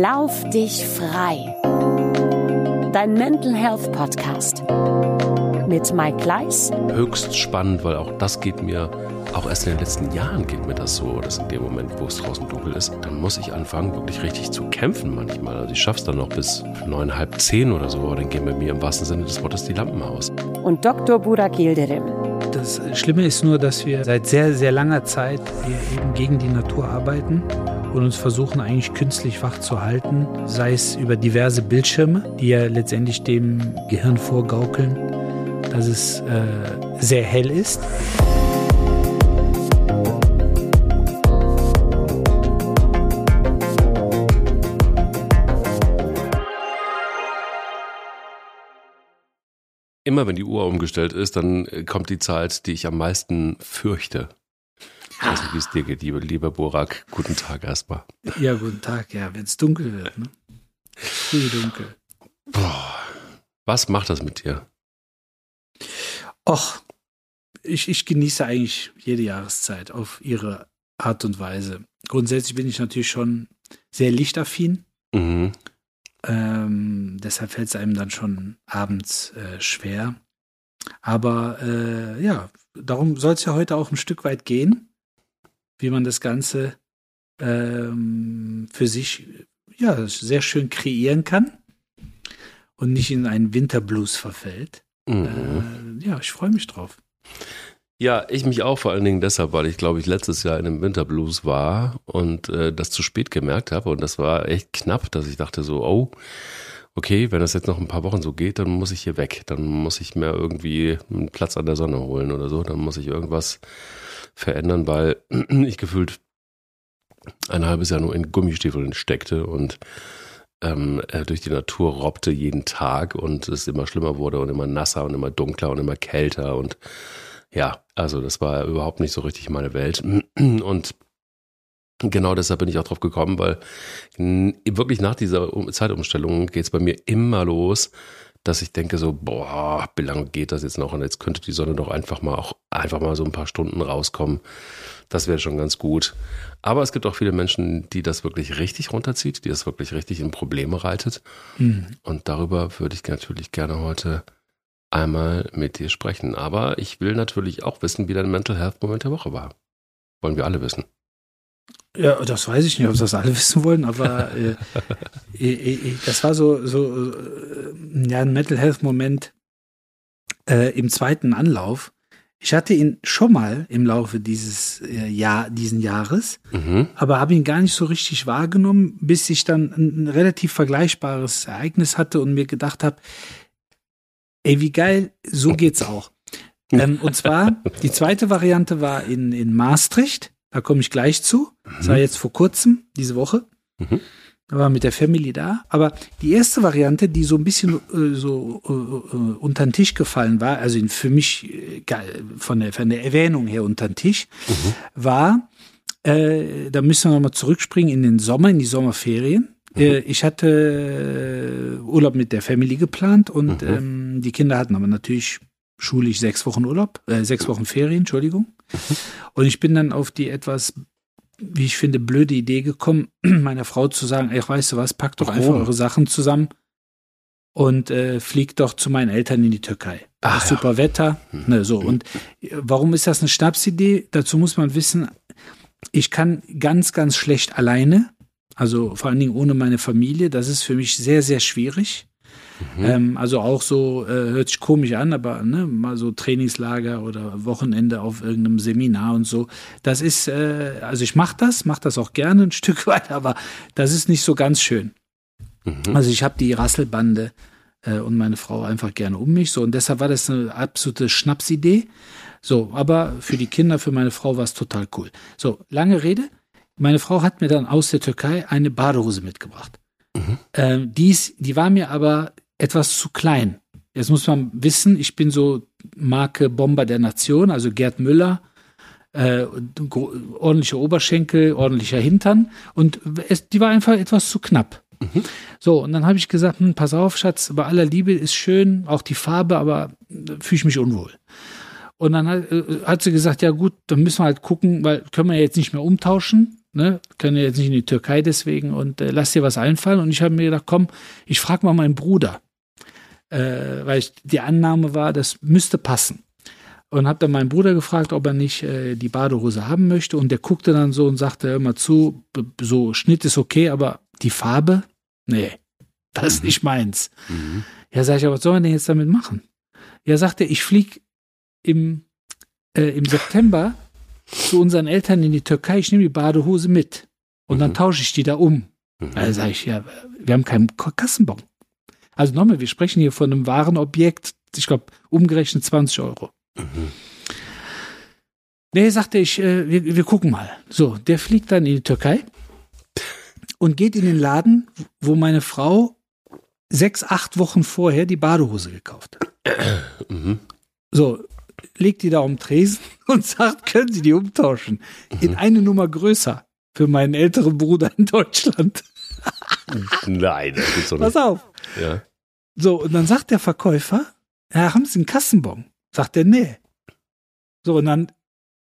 Lauf dich frei. Dein Mental Health Podcast mit Mike Gleis. Höchst spannend, weil auch das geht mir, auch erst in den letzten Jahren geht mir das so, dass in dem Moment, wo es draußen dunkel ist, dann muss ich anfangen, wirklich richtig zu kämpfen manchmal. Also ich schaff's dann noch bis neun, halb zehn oder so, aber dann gehen bei mir im wahrsten Sinne des Wortes die Lampen aus. Und Dr. Burak Yildirim. Das Schlimme ist nur, dass wir seit sehr, sehr langer Zeit eben gegen die Natur arbeiten und uns versuchen eigentlich künstlich wach zu halten, sei es über diverse Bildschirme, die ja letztendlich dem Gehirn vorgaukeln, dass es äh, sehr hell ist. Immer wenn die Uhr umgestellt ist, dann äh, kommt die Zeit, die ich am meisten fürchte. Ich weiß nicht, wie es dir geht, liebe, lieber Borak. Guten Tag erstmal. Ja, guten Tag, ja, wenn es dunkel wird, ne? Früh dunkel. Boah, was macht das mit dir? Och, ich, ich genieße eigentlich jede Jahreszeit auf ihre Art und Weise. Grundsätzlich bin ich natürlich schon sehr lichtaffin. Mhm. Ähm, deshalb fällt es einem dann schon abends äh, schwer. Aber äh, ja, darum soll es ja heute auch ein Stück weit gehen, wie man das Ganze ähm, für sich ja sehr schön kreieren kann und nicht in einen Winterblues verfällt. Mhm. Äh, ja, ich freue mich drauf. Ja, ich mich auch vor allen Dingen deshalb, weil ich glaube ich letztes Jahr in einem Winterblues war und äh, das zu spät gemerkt habe und das war echt knapp, dass ich dachte so, oh, okay, wenn das jetzt noch ein paar Wochen so geht, dann muss ich hier weg, dann muss ich mir irgendwie einen Platz an der Sonne holen oder so, dann muss ich irgendwas verändern, weil ich gefühlt ein halbes Jahr nur in Gummistiefeln steckte und ähm, äh, durch die Natur robbte jeden Tag und es immer schlimmer wurde und immer nasser und immer dunkler und immer kälter und ja, also das war überhaupt nicht so richtig meine Welt. Und genau deshalb bin ich auch drauf gekommen, weil wirklich nach dieser Zeitumstellung geht es bei mir immer los, dass ich denke so, boah, wie lange geht das jetzt noch? Und jetzt könnte die Sonne doch einfach mal auch einfach mal so ein paar Stunden rauskommen. Das wäre schon ganz gut. Aber es gibt auch viele Menschen, die das wirklich richtig runterzieht, die das wirklich richtig in Probleme reitet. Mhm. Und darüber würde ich natürlich gerne heute einmal mit dir sprechen. Aber ich will natürlich auch wissen, wie dein Mental Health Moment der Woche war. Wollen wir alle wissen. Ja, das weiß ich nicht, ob das alle wissen wollen, aber äh, äh, das war so, so äh, ja, ein Mental Health Moment äh, im zweiten Anlauf. Ich hatte ihn schon mal im Laufe dieses äh, Jahr, diesen Jahres, Mhm. aber habe ihn gar nicht so richtig wahrgenommen, bis ich dann ein, ein relativ vergleichbares Ereignis hatte und mir gedacht habe, ey, wie geil, so geht's auch. ähm, und zwar, die zweite Variante war in, in Maastricht, da komme ich gleich zu. Das war jetzt vor kurzem, diese Woche. Mhm. Da war mit der Family da. Aber die erste Variante, die so ein bisschen äh, so äh, äh, unter den Tisch gefallen war, also für mich äh, von, der, von der Erwähnung her unter den Tisch, war, äh, da müssen wir nochmal zurückspringen in den Sommer, in die Sommerferien. Äh, ich hatte Urlaub mit der Family geplant und Mhm. ähm, die Kinder hatten aber natürlich schulisch sechs Wochen Urlaub, äh, sechs Wochen Ferien, Entschuldigung. Und ich bin dann auf die etwas, wie ich finde, blöde Idee gekommen, meiner Frau zu sagen, ey, weißt du was, packt doch einfach Warum? eure Sachen zusammen und äh, fliegt doch zu meinen Eltern in die Türkei. Ah, ist ja. super Wetter. Ne, so. Und äh, warum ist das eine Schnapsidee? Dazu muss man wissen, ich kann ganz, ganz schlecht alleine, also vor allen Dingen ohne meine Familie. Das ist für mich sehr, sehr schwierig. Ähm, also auch so, äh, hört sich komisch an, aber ne, mal so Trainingslager oder Wochenende auf irgendeinem Seminar und so. Das ist, äh, also ich mache das, mache das auch gerne ein Stück weit, aber das ist nicht so ganz schön. Mhm. Also ich habe die Rasselbande äh, und meine Frau einfach gerne um mich. So, und deshalb war das eine absolute Schnapsidee. So, aber für die Kinder, für meine Frau war es total cool. So, lange Rede. Meine Frau hat mir dann aus der Türkei eine Badehose mitgebracht. Ähm, die, ist, die war mir aber etwas zu klein. Jetzt muss man wissen, ich bin so Marke Bomber der Nation, also Gerd Müller, äh, gro- ordentliche Oberschenkel, ordentlicher Hintern und es, die war einfach etwas zu knapp. So, und dann habe ich gesagt, hm, pass auf, Schatz, bei aller Liebe ist schön, auch die Farbe, aber äh, fühle ich mich unwohl. Und dann hat, äh, hat sie gesagt, ja gut, dann müssen wir halt gucken, weil können wir jetzt nicht mehr umtauschen. ne, können ja jetzt nicht in die Türkei deswegen und äh, lass dir was einfallen. Und ich habe mir gedacht, komm, ich frage mal meinen Bruder, äh, weil ich, die Annahme war, das müsste passen. Und habe dann meinen Bruder gefragt, ob er nicht äh, die Badehose haben möchte. Und der guckte dann so und sagte immer zu, so Schnitt ist okay, aber die Farbe, nee, das ist nicht meins. Mhm. Ja, sag ich, aber was soll man denn jetzt damit machen? Ja, sagt er, ich flieg im, äh, im September zu unseren Eltern in die Türkei, ich nehme die Badehose mit und dann Mhm. tausche ich die da um. Mhm. Da sage ich, ja, wir haben keinen Kassenbon. Also nochmal, wir sprechen hier von einem Warenobjekt, ich glaube, umgerechnet 20 Euro. Mhm. Nee, sagte ich, äh, wir, wir gucken mal. So, der fliegt dann in die Türkei und geht in den Laden, wo meine Frau sechs, acht Wochen vorher die Badehose gekauft hat. Mhm. So, legt die da um den Tresen und sagt, können Sie die umtauschen? In eine Nummer größer für meinen älteren Bruder in Deutschland. Nein, das gibt's doch Pass nicht. auf. Ja. So, und dann sagt der Verkäufer, ja, haben Sie einen Kassenbon? Sagt er, nee. So, und dann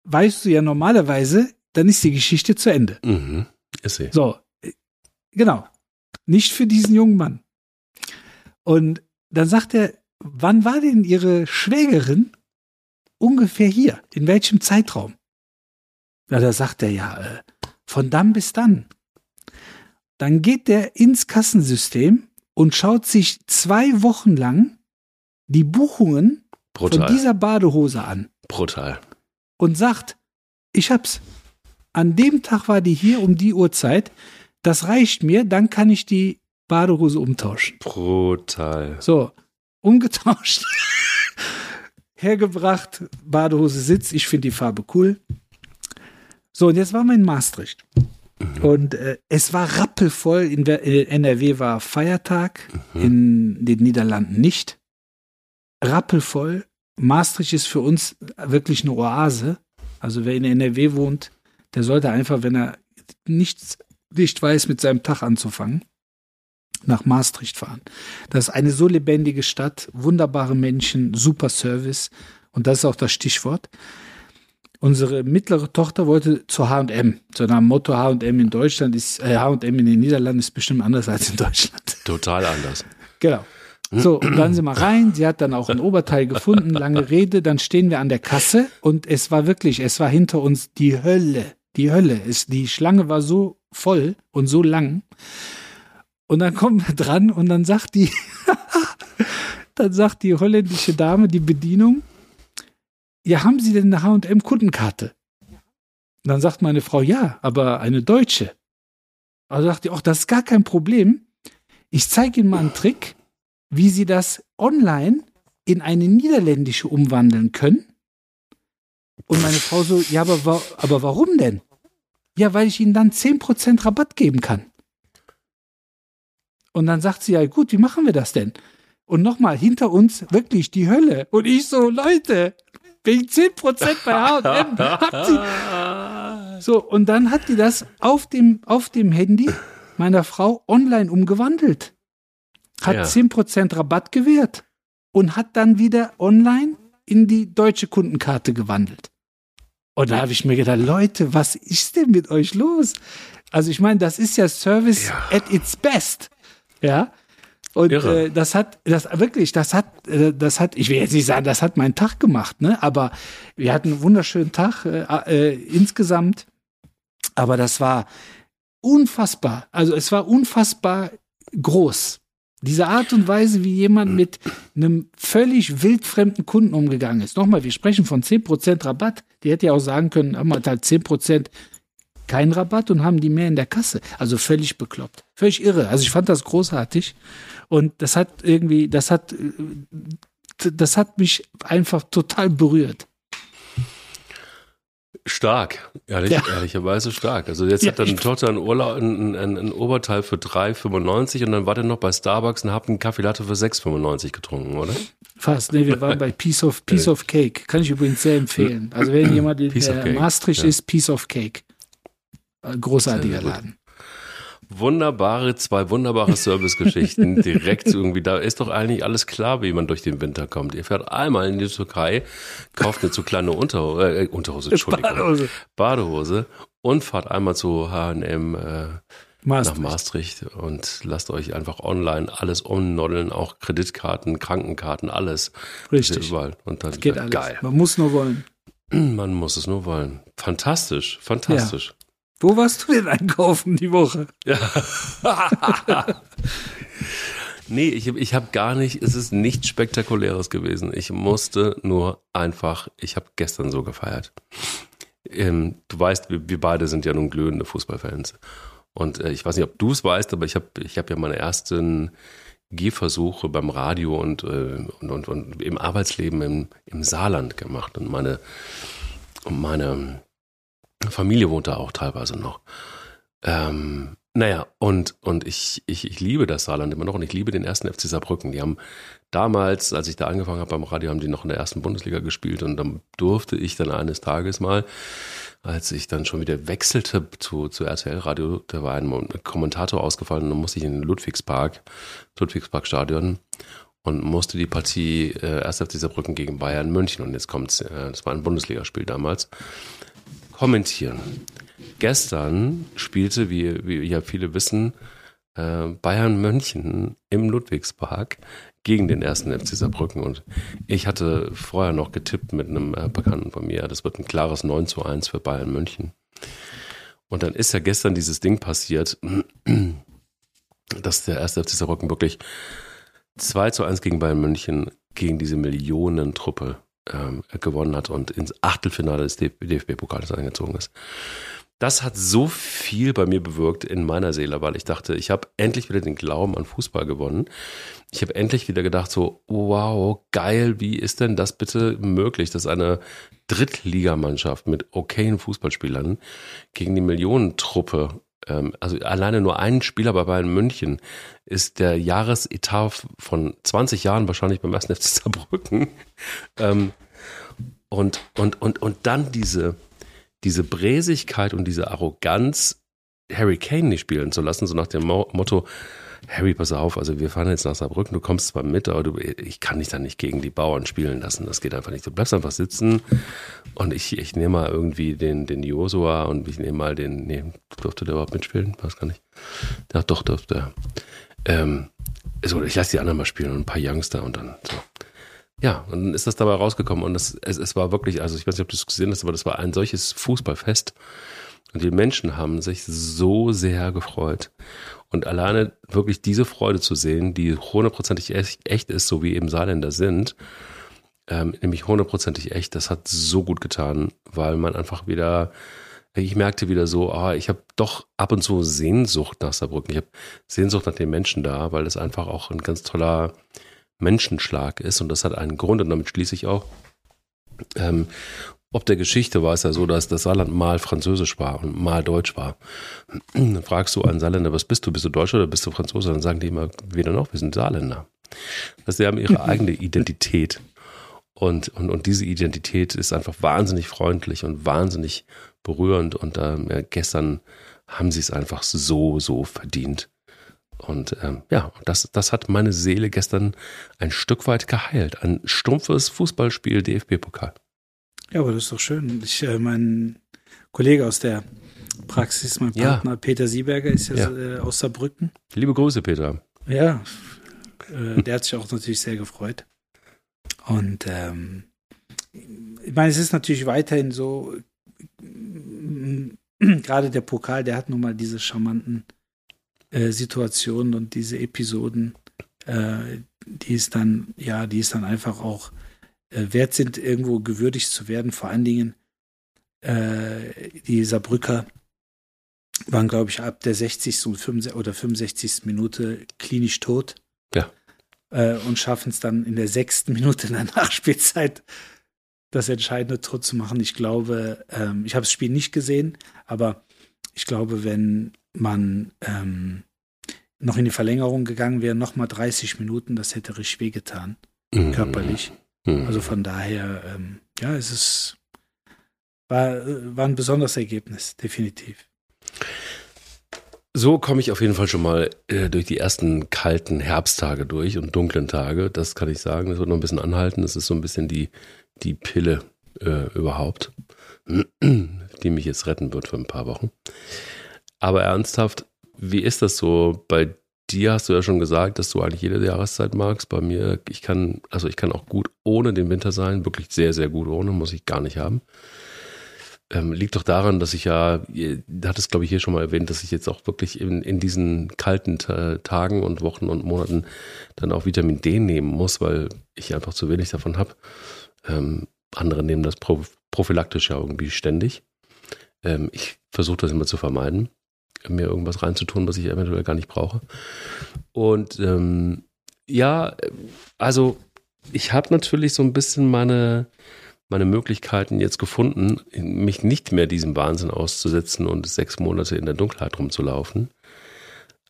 weißt du ja normalerweise, dann ist die Geschichte zu Ende. Mhm. Ist sie. So, genau. Nicht für diesen jungen Mann. Und dann sagt er, wann war denn Ihre Schwägerin ungefähr hier? In welchem Zeitraum? Ja, da sagt er ja, äh, von dann bis dann. Dann geht der ins Kassensystem und schaut sich zwei Wochen lang die Buchungen von Brutal. dieser Badehose an Brutal. und sagt, ich hab's. An dem Tag war die hier um die Uhrzeit. Das reicht mir, dann kann ich die Badehose umtauschen. Brutal. So, umgetauscht. Hergebracht, Badehose sitzt. Ich finde die Farbe cool. So, und jetzt war mein Maastricht. Und äh, es war rappelvoll. In, der, in NRW war Feiertag, in den Niederlanden nicht. Rappelvoll. Maastricht ist für uns wirklich eine Oase. Also wer in NRW wohnt, der sollte einfach, wenn er nichts nicht weiß, mit seinem Tag anzufangen, nach Maastricht fahren. Das ist eine so lebendige Stadt, wunderbare Menschen, super Service. Und das ist auch das Stichwort. Unsere mittlere Tochter wollte zu H&M. So nach dem Motto H&M in Deutschland ist, äh, H&M in den Niederlanden ist bestimmt anders als in Deutschland. Total anders. Genau. So, und dann sind wir rein. Sie hat dann auch ein Oberteil gefunden, lange Rede. Dann stehen wir an der Kasse und es war wirklich, es war hinter uns die Hölle. Die Hölle. Es, die Schlange war so voll und so lang. Und dann kommen wir dran und dann sagt die, dann sagt die holländische Dame, die Bedienung, ja, haben Sie denn eine H&M Kundenkarte? Und dann sagt meine Frau, ja, aber eine deutsche. Also sagt die, ach, das ist gar kein Problem. Ich zeige Ihnen mal einen Trick, wie Sie das online in eine niederländische umwandeln können. Und meine Frau so, ja, aber, aber warum denn? Ja, weil ich Ihnen dann 10% Rabatt geben kann. Und dann sagt sie, ja gut, wie machen wir das denn? Und nochmal, hinter uns wirklich die Hölle. Und ich so, Leute, wegen 10% bei H&M. So, und dann hat die das auf dem, auf dem Handy meiner Frau online umgewandelt. Hat Ja. 10% Rabatt gewährt und hat dann wieder online in die deutsche Kundenkarte gewandelt. Und da habe ich mir gedacht, Leute, was ist denn mit euch los? Also ich meine, das ist ja Service Ja. at its best. Ja. Und äh, das hat, das wirklich, das hat, äh, das hat, ich will jetzt nicht sagen, das hat meinen Tag gemacht, ne? Aber wir hatten einen wunderschönen Tag äh, äh, insgesamt. Aber das war unfassbar. Also es war unfassbar groß. Diese Art und Weise, wie jemand mit einem völlig wildfremden Kunden umgegangen ist. Nochmal, wir sprechen von 10% Rabatt. Die hätte ja auch sagen können, haben wir halt 10% keinen Rabatt und haben die mehr in der Kasse. Also völlig bekloppt. Völlig irre. Also ich fand das großartig. Und das hat irgendwie, das hat, äh, das hat mich einfach total berührt. Stark, ehrlich, Ja. ehrlicherweise stark. Also jetzt Ja, hat deine Tochter ein, Urlaub, ein, ein, ein Oberteil für 3,95 und dann war der noch bei Starbucks und habt einen Kaffee Latte für 6,95 getrunken, oder? Fast. Nee, wir waren bei Piece of, Piece of Cake. Kann ich übrigens sehr empfehlen. Also wenn jemand in Cake, Maastricht ja. ist, Piece of Cake. Äh, Großartiger. Laden. Wunderbare, zwei wunderbare Servicegeschichten. Direkt irgendwie, da ist doch eigentlich alles klar, wie man durch den Winter kommt. Ihr fährt einmal in die Türkei, kauft eine zu kleine Unterhose, äh, Unterhose, Entschuldigung, Badehose. Badehose und fahrt einmal zu H&M äh, Maastricht. nach Maastricht und lasst euch einfach online alles umnoddeln, auch Kreditkarten, Krankenkarten, alles. Richtig. Das Überall. Und dann Geht alles. geil. Man muss nur wollen. Man muss es nur wollen. Fantastisch, fantastisch. Wo warst du denn einkaufen die Woche? Ja. nee, ich, ich habe gar nicht, es ist nichts Spektakuläres gewesen. Ich musste nur einfach, ich habe gestern so gefeiert. Ähm, du weißt, wir, wir beide sind ja nun glühende Fußballfans. Und äh, ich weiß nicht, ob du es weißt, aber ich habe ich hab ja meine ersten Gehversuche beim Radio und, äh, und, und, und im Arbeitsleben im, im Saarland gemacht. Und meine, und meine Familie wohnt da auch teilweise noch. Ähm, naja, und, und ich, ich, ich liebe das Saarland immer noch und ich liebe den ersten FC Saarbrücken. Die haben damals, als ich da angefangen habe beim Radio, haben die noch in der ersten Bundesliga gespielt und dann durfte ich dann eines Tages mal, als ich dann schon wieder wechselte zu, zu RTL Radio, da war ein Kommentator ausgefallen und dann musste ich in den Ludwigspark, Ludwigsparkstadion und musste die Partie äh, 1. FC Saarbrücken gegen Bayern München und jetzt kommt's, äh, das war ein Bundesligaspiel damals, kommentieren. Gestern spielte, wie, wie ja viele wissen, äh, Bayern München im Ludwigspark gegen den ersten FC Saarbrücken. Und ich hatte vorher noch getippt mit einem äh, Bekannten von mir, das wird ein klares 9 zu 1 für Bayern München. Und dann ist ja gestern dieses Ding passiert, dass der erste FC Saarbrücken wirklich 2 zu 1 gegen Bayern München gegen diese Millionentruppe ähm, gewonnen hat und ins Achtelfinale des DFB-Pokals eingezogen ist. Das hat so viel bei mir bewirkt in meiner Seele, weil ich dachte, ich habe endlich wieder den Glauben an Fußball gewonnen. Ich habe endlich wieder gedacht, so, wow, geil, wie ist denn das bitte möglich, dass eine Drittligamannschaft mit okayen Fußballspielern gegen die Millionentruppe, also alleine nur ein Spieler bei Bayern München, ist der Jahresetat von 20 Jahren wahrscheinlich beim ersten FC Saarbrücken. Ähm, und, und, und, und dann diese, diese Bräsigkeit und diese Arroganz, Harry Kane nicht spielen zu lassen, so nach dem Mo Motto, Harry, pass auf, also wir fahren jetzt nach Saarbrücken, du kommst zwar mit, aber du, ich kann dich dann nicht gegen die Bauern spielen lassen. Das geht einfach nicht. Du bleibst einfach sitzen und ich, ich nehme mal irgendwie den, den Josua und ich nehme mal den, nee, durfte der überhaupt mitspielen? Weiß gar nicht. Ja, doch, durfte er. Ähm, so, ich lasse die anderen mal spielen und ein paar Youngster und dann so. Ja, und dann ist das dabei rausgekommen und das, es, es war wirklich, also ich weiß nicht, ob du es gesehen hast, aber das war ein solches Fußballfest. Und die Menschen haben sich so sehr gefreut. Und alleine wirklich diese Freude zu sehen, die hundertprozentig echt, ist, so wie eben Saarländer sind, ähm, nämlich hundertprozentig echt, das hat so gut getan, weil man einfach wieder, ich merkte wieder so, ah, ich habe doch ab und zu Sehnsucht nach Saarbrücken. Ich habe Sehnsucht nach den Menschen da, weil es einfach auch ein ganz toller Menschenschlag ist und das hat einen Grund und damit schließe ich auch. Ähm, ob der Geschichte war es ja so, dass das Saarland mal französisch war und mal deutsch war. Dann fragst du einen Saarländer, was bist du? Bist du Deutscher oder bist du Franzose? Dann sagen die immer weder noch, wir sind Saarländer. Also sie haben ihre eigene Identität. Und, und, und diese Identität ist einfach wahnsinnig freundlich und wahnsinnig berührend. Und äh, gestern haben sie es einfach so, so verdient. Und ähm, ja, das, das hat meine Seele gestern ein Stück weit geheilt. Ein stumpfes Fußballspiel DFB-Pokal. Ja, aber das ist doch schön. Ich, äh, mein Kollege aus der Praxis, mein Ja. Partner Peter Sieberger ist ja, Ja. Äh, aus Saarbrücken. Liebe Grüße, Peter. Ja, äh, der hat sich auch natürlich sehr gefreut. Und ähm, ich meine, es ist natürlich weiterhin so, mm, gerade der Pokal, der hat nun mal diese charmanten äh, Situationen und diese Episoden, äh, die es dann, ja, die es dann einfach auch äh, wert sind, irgendwo gewürdigt zu werden. Vor allen Dingen äh, die Saarbrücker waren, glaube ich, ab der 60. und 65 oder 65. Minute klinisch tot. Ja. Äh, und schaffen es dann in der sechsten Minute in der Nachspielzeit das entscheidende Tor zu machen. Ich glaube, ähm, ich habe das Spiel nicht gesehen, aber ich glaube, wenn man ähm, noch in die Verlängerung gegangen wäre, noch mal 30 Minuten, das hätte richtig wehgetan, körperlich. Mhm. Also von daher, ähm, ja, es ist war, war ein besonderes Ergebnis, definitiv. So komme ich auf jeden Fall schon mal äh, durch die ersten kalten Herbsttage durch und dunklen Tage. Das kann ich sagen. Das wird noch ein bisschen anhalten. Das ist so ein bisschen die, die Pille äh, überhaupt, die mich jetzt retten wird für ein paar Wochen. Aber ernsthaft, wie ist das so bei dir? Hast du ja schon gesagt, dass du eigentlich jede Jahreszeit magst. Bei mir, ich kann, also ich kann auch gut ohne den Winter sein, wirklich sehr, sehr gut ohne, muss ich gar nicht haben. Ähm, liegt doch daran, dass ich ja, da hat es glaube ich hier schon mal erwähnt, dass ich jetzt auch wirklich in, in diesen kalten Tagen und Wochen und Monaten dann auch Vitamin D nehmen muss, weil ich einfach zu wenig davon habe. Ähm, andere nehmen das prophylaktisch ja irgendwie ständig. Ähm, ich versuche das immer zu vermeiden, mir irgendwas reinzutun, was ich eventuell gar nicht brauche. Und ähm, ja, also ich habe natürlich so ein bisschen meine meine Möglichkeiten jetzt gefunden, mich nicht mehr diesem Wahnsinn auszusetzen und sechs Monate in der Dunkelheit rumzulaufen.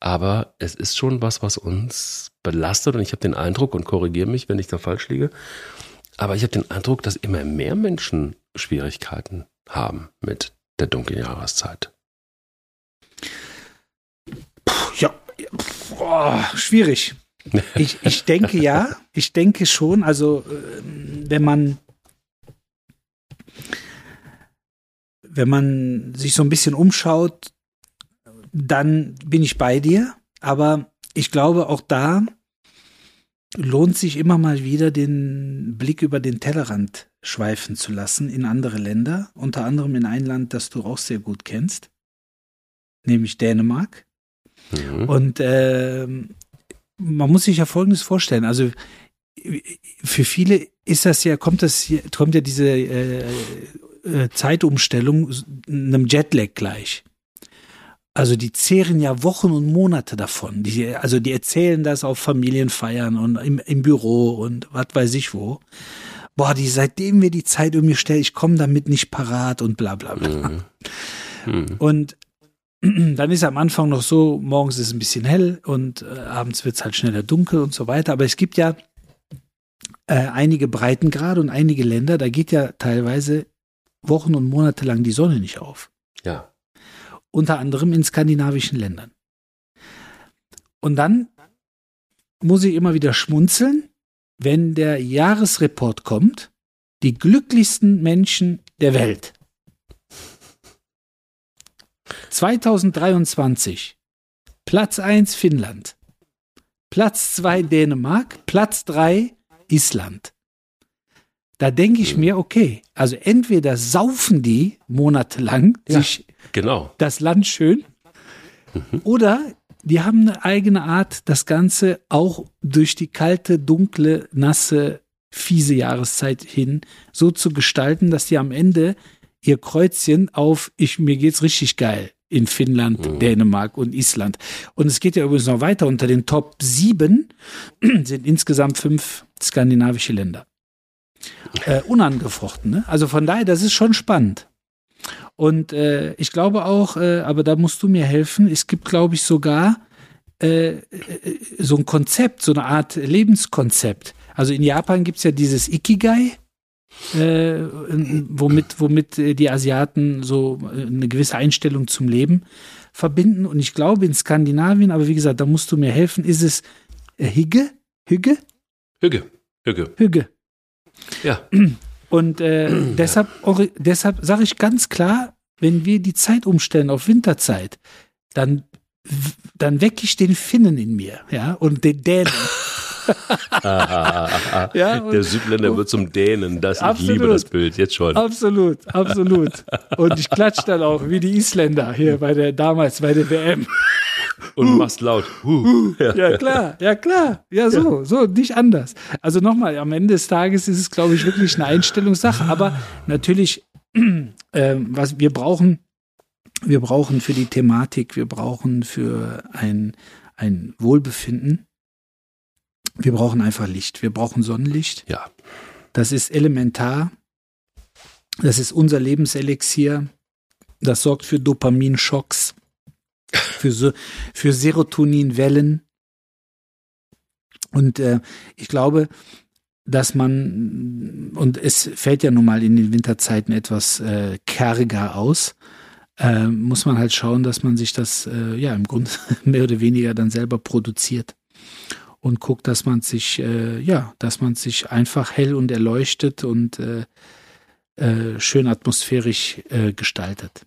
Aber es ist schon was, was uns belastet und ich habe den Eindruck und korrigiere mich, wenn ich da falsch liege. Aber ich habe den Eindruck, dass immer mehr Menschen Schwierigkeiten haben mit der dunklen Jahreszeit. Ja, boah, schwierig. Ich, ich denke ja, ich denke schon, also ähm, wenn man wenn man sich so ein bisschen umschaut, dann bin ich bei dir. Aber ich glaube, auch da lohnt sich immer mal wieder den Blick über den Tellerrand schweifen zu lassen in andere Länder, unter anderem in ein Land, das du auch sehr gut kennst, nämlich Dänemark. Mhm. Und äh, man muss sich ja Folgendes vorstellen. Also für viele ist das ja, kommt das hier, kommt ja diese äh, äh, Zeitumstellung einem Jetlag gleich. Also die zehren ja Wochen und Monate davon. Die, also die erzählen das auf Familienfeiern und im, im Büro und was weiß ich wo. Boah, die, seitdem wir die Zeit um mir stellen, ich komme damit nicht parat und bla bla bla. Mhm. Mhm. Und dann ist am Anfang noch so, morgens ist es ein bisschen hell und äh, abends wird es halt schneller dunkel und so weiter. Aber es gibt ja äh, einige Breitengrade und einige Länder, da geht ja teilweise Wochen und Monate lang die Sonne nicht auf. Ja. Unter anderem in skandinavischen Ländern. Und dann muss ich immer wieder schmunzeln, wenn der Jahresreport kommt, die glücklichsten Menschen der Welt. 2023 Platz 1 Finnland, Platz 2 Dänemark, Platz 3 Island. Da denke ich mir, okay, also entweder saufen die monatelang ja, sich genau. das Land schön mhm. oder die haben eine eigene Art, das Ganze auch durch die kalte, dunkle, nasse, fiese Jahreszeit hin so zu gestalten, dass die am Ende ihr Kreuzchen auf ich mir geht's richtig geil in Finnland, mhm. Dänemark und Island. Und es geht ja übrigens noch weiter. Unter den Top 7 sind insgesamt fünf skandinavische Länder. Äh, unangefochten. Ne? Also von daher, das ist schon spannend. Und äh, ich glaube auch, äh, aber da musst du mir helfen, es gibt, glaube ich, sogar äh, äh, so ein Konzept, so eine Art Lebenskonzept. Also in Japan gibt es ja dieses Ikigai, äh, womit, womit äh, die Asiaten so äh, eine gewisse Einstellung zum Leben verbinden. Und ich glaube in Skandinavien, aber wie gesagt, da musst du mir helfen, ist es äh, Hygge? Hügge? Hügge. Hügge. Hügge. Ja. Und äh, deshalb, deshalb sage ich ganz klar, wenn wir die Zeit umstellen auf Winterzeit, dann, dann wecke ich den Finnen in mir, ja, und den Dänen. ja, der Südländer wird zum Dänen. Das, absolut, ich liebe das Bild, jetzt schon. Absolut, absolut. Und ich klatsche dann auch wie die Isländer hier bei der damals bei der WM. Und machst laut. Uh. Ja. ja. klar, ja klar. Ja, so, ja. so, nicht anders. Also nochmal, am Ende des Tages ist es, glaube ich, wirklich eine Einstellungssache. Aber natürlich, äh, was wir brauchen, wir brauchen für die Thematik, wir brauchen für ein, ein Wohlbefinden, wir brauchen einfach Licht. Wir brauchen Sonnenlicht. Ja. Das ist elementar. Das ist unser Lebenselixier. Das sorgt für Dopaminschocks, für, für Serotoninwellen. Und äh, ich glaube, dass man, und es fällt ja nun mal in den Winterzeiten etwas äh, kärger aus, äh, muss man halt schauen, dass man sich das äh, ja im Grunde mehr oder weniger dann selber produziert und guckt, dass man sich, äh, ja, dass man sich einfach hell und erleuchtet und äh, äh, schön atmosphärisch äh, gestaltet.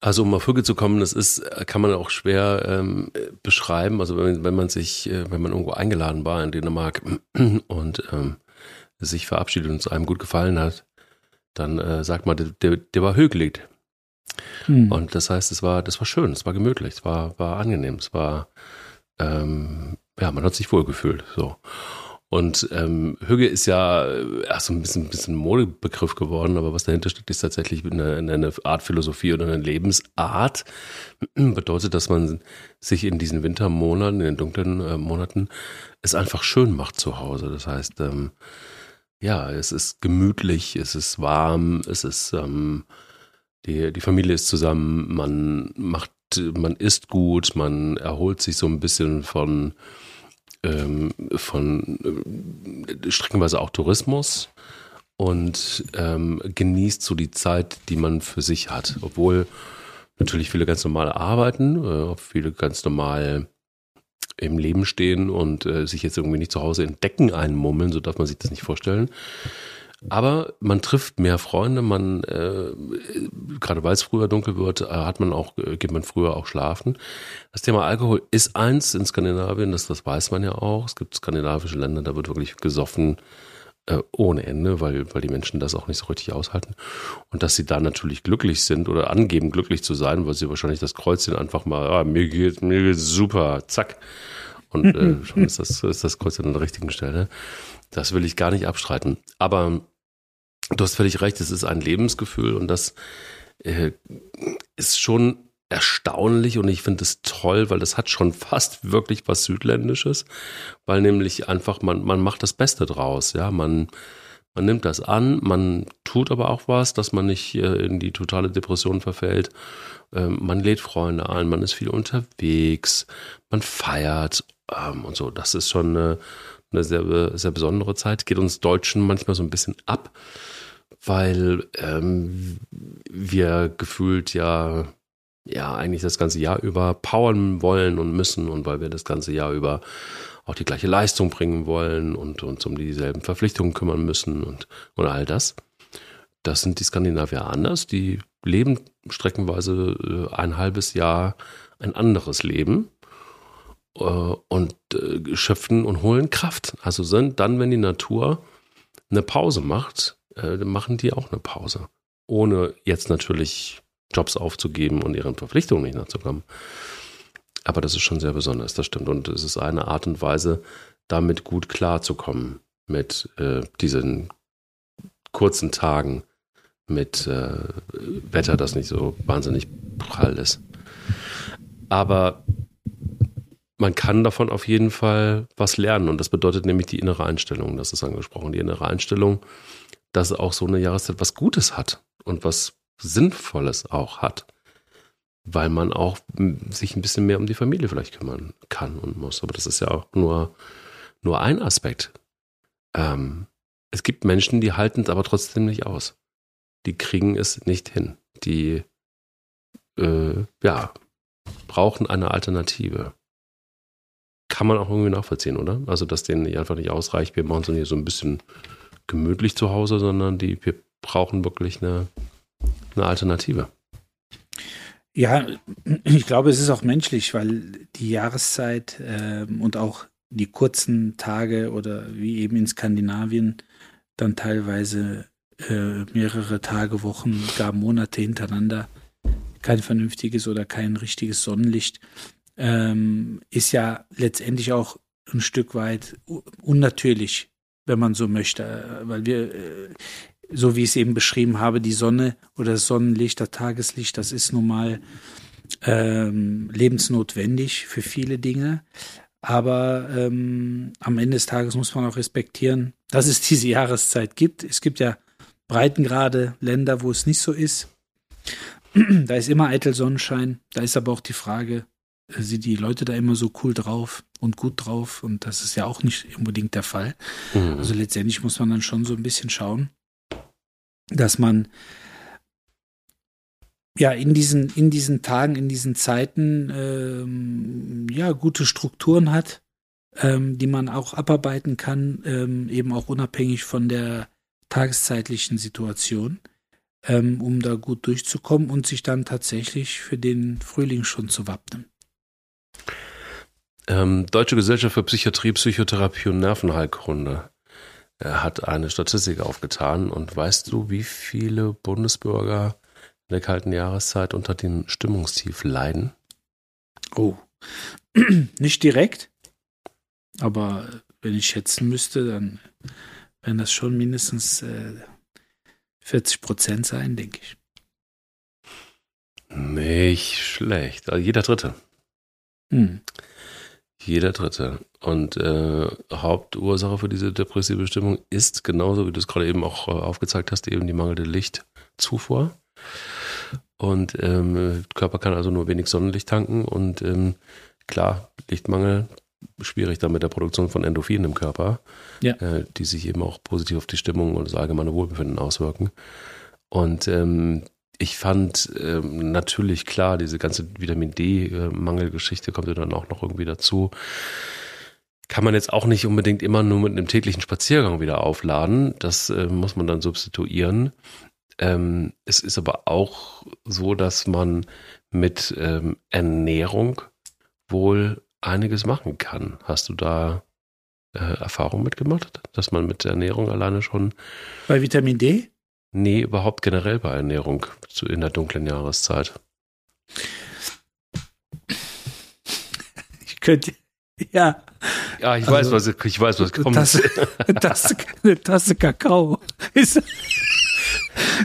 Also um auf Hüge zu kommen, das ist, kann man auch schwer ähm, beschreiben. Also wenn, wenn man sich, äh, wenn man irgendwo eingeladen war in Dänemark und ähm, sich verabschiedet und es einem gut gefallen hat, dann äh, sagt man, der, der war hügelig. Hm. Und das heißt, es war, das war schön, es war gemütlich, es war, war angenehm, es war, ähm, ja, man hat sich wohlgefühlt. So. Und ähm, Hüge ist ja ach, so ein bisschen, ein bisschen Modebegriff geworden, aber was dahinter steckt, ist tatsächlich eine, eine Art Philosophie oder eine Lebensart. Bedeutet, dass man sich in diesen Wintermonaten, in den dunklen äh, Monaten, es einfach schön macht zu Hause. Das heißt, ähm, ja, es ist gemütlich, es ist warm, es ist ähm, die, die Familie ist zusammen, man macht, man isst gut, man erholt sich so ein bisschen von ähm, von äh, streckenweise auch Tourismus und ähm, genießt so die Zeit, die man für sich hat. Obwohl natürlich viele ganz normal arbeiten, äh, viele ganz normal im Leben stehen und äh, sich jetzt irgendwie nicht zu Hause in Decken einmummeln, so darf man sich das nicht vorstellen. Aber man trifft mehr Freunde, man, äh, gerade weil es früher dunkel wird, äh, hat man auch, äh, geht man früher auch schlafen. Das Thema Alkohol ist eins in Skandinavien, das, das weiß man ja auch. Es gibt skandinavische Länder, da wird wirklich gesoffen äh, ohne Ende, weil, weil die Menschen das auch nicht so richtig aushalten. Und dass sie da natürlich glücklich sind oder angeben, glücklich zu sein, weil sie wahrscheinlich das Kreuzchen einfach mal, ah, mir geht, mir geht super, zack. Und äh, schon ist das, ist das Kreuzchen an der richtigen Stelle. Das will ich gar nicht abstreiten. Aber du hast völlig recht, es ist ein Lebensgefühl und das äh, ist schon erstaunlich und ich finde es toll, weil das hat schon fast wirklich was Südländisches, weil nämlich einfach man, man macht das Beste draus, ja, man, man nimmt das an, man tut aber auch was, dass man nicht äh, in die totale Depression verfällt. Ähm, man lädt Freunde ein, man ist viel unterwegs, man feiert ähm, und so. Das ist schon eine, eine sehr, sehr besondere Zeit. Geht uns Deutschen manchmal so ein bisschen ab, weil ähm, wir gefühlt ja ja eigentlich das ganze Jahr über powern wollen und müssen und weil wir das ganze Jahr über auch die gleiche Leistung bringen wollen und uns um dieselben Verpflichtungen kümmern müssen und, und all das. Das sind die Skandinavier anders. Die leben streckenweise äh, ein halbes Jahr ein anderes Leben und äh, schöpfen und holen Kraft. Also sind dann, wenn die Natur eine Pause macht, äh, machen die auch eine Pause. Ohne jetzt natürlich Jobs aufzugeben und ihren Verpflichtungen nicht nachzukommen. Aber das ist schon sehr besonders, das stimmt. Und es ist eine Art und Weise, damit gut klarzukommen mit äh, diesen kurzen Tagen, mit äh, Wetter, das nicht so wahnsinnig prall ist. Aber man kann davon auf jeden Fall was lernen. Und das bedeutet nämlich die innere Einstellung, das ist angesprochen, die innere Einstellung, dass auch so eine Jahreszeit was Gutes hat und was Sinnvolles auch hat. Weil man auch sich ein bisschen mehr um die Familie vielleicht kümmern kann und muss. Aber das ist ja auch nur, nur ein Aspekt. Ähm, es gibt Menschen, die halten es aber trotzdem nicht aus. Die kriegen es nicht hin. Die äh, ja, brauchen eine Alternative kann man auch irgendwie nachvollziehen, oder? Also, dass denen nicht einfach nicht ausreicht, wir machen es nicht so ein bisschen gemütlich zu Hause, sondern die, wir brauchen wirklich eine, eine Alternative. Ja, ich glaube, es ist auch menschlich, weil die Jahreszeit äh, und auch die kurzen Tage oder wie eben in Skandinavien dann teilweise äh, mehrere Tage, Wochen, gar Monate hintereinander kein vernünftiges oder kein richtiges Sonnenlicht ähm, ist ja letztendlich auch ein Stück weit unnatürlich, wenn man so möchte, weil wir, äh, so wie ich es eben beschrieben habe, die Sonne oder das Sonnenlicht, das Tageslicht, das ist nun mal ähm, lebensnotwendig für viele Dinge. Aber ähm, am Ende des Tages muss man auch respektieren, dass es diese Jahreszeit gibt. Es gibt ja Breitengrade Länder, wo es nicht so ist. da ist immer eitel Sonnenschein. Da ist aber auch die Frage, sind die Leute da immer so cool drauf und gut drauf und das ist ja auch nicht unbedingt der Fall. Mhm. Also letztendlich muss man dann schon so ein bisschen schauen, dass man ja in diesen in diesen Tagen, in diesen Zeiten ähm, ja gute Strukturen hat, ähm, die man auch abarbeiten kann, ähm, eben auch unabhängig von der tageszeitlichen Situation, ähm, um da gut durchzukommen und sich dann tatsächlich für den Frühling schon zu wappnen. Ähm, Deutsche Gesellschaft für Psychiatrie, Psychotherapie und Nervenheilkunde äh, hat eine Statistik aufgetan. Und weißt du, wie viele Bundesbürger in der kalten Jahreszeit unter dem Stimmungstief leiden? Oh, nicht direkt, aber wenn ich schätzen müsste, dann werden das schon mindestens äh, 40 Prozent sein, denke ich. Nicht schlecht. Also jeder Dritte. Hm. Jeder Dritte. Und äh, Hauptursache für diese depressive Stimmung ist genauso, wie du es gerade eben auch äh, aufgezeigt hast, eben die mangelnde Lichtzufuhr. Und ähm, der Körper kann also nur wenig Sonnenlicht tanken und ähm, klar, Lichtmangel, schwierig dann mit der Produktion von Endorphinen im Körper, ja. äh, die sich eben auch positiv auf die Stimmung und das allgemeine Wohlbefinden auswirken. Und ähm, ich fand ähm, natürlich klar, diese ganze Vitamin D-Mangelgeschichte kommt ja dann auch noch irgendwie dazu. Kann man jetzt auch nicht unbedingt immer nur mit einem täglichen Spaziergang wieder aufladen. Das äh, muss man dann substituieren. Ähm, es ist aber auch so, dass man mit ähm, Ernährung wohl einiges machen kann. Hast du da äh, Erfahrung mitgemacht, dass man mit Ernährung alleine schon. Bei Vitamin D? Nee, überhaupt generell bei Ernährung in der dunklen Jahreszeit. Ich könnte, ja. Ja, ich weiß, also, was, ich weiß, was kommt. Tasse, Tasse, eine Tasse Kakao ist,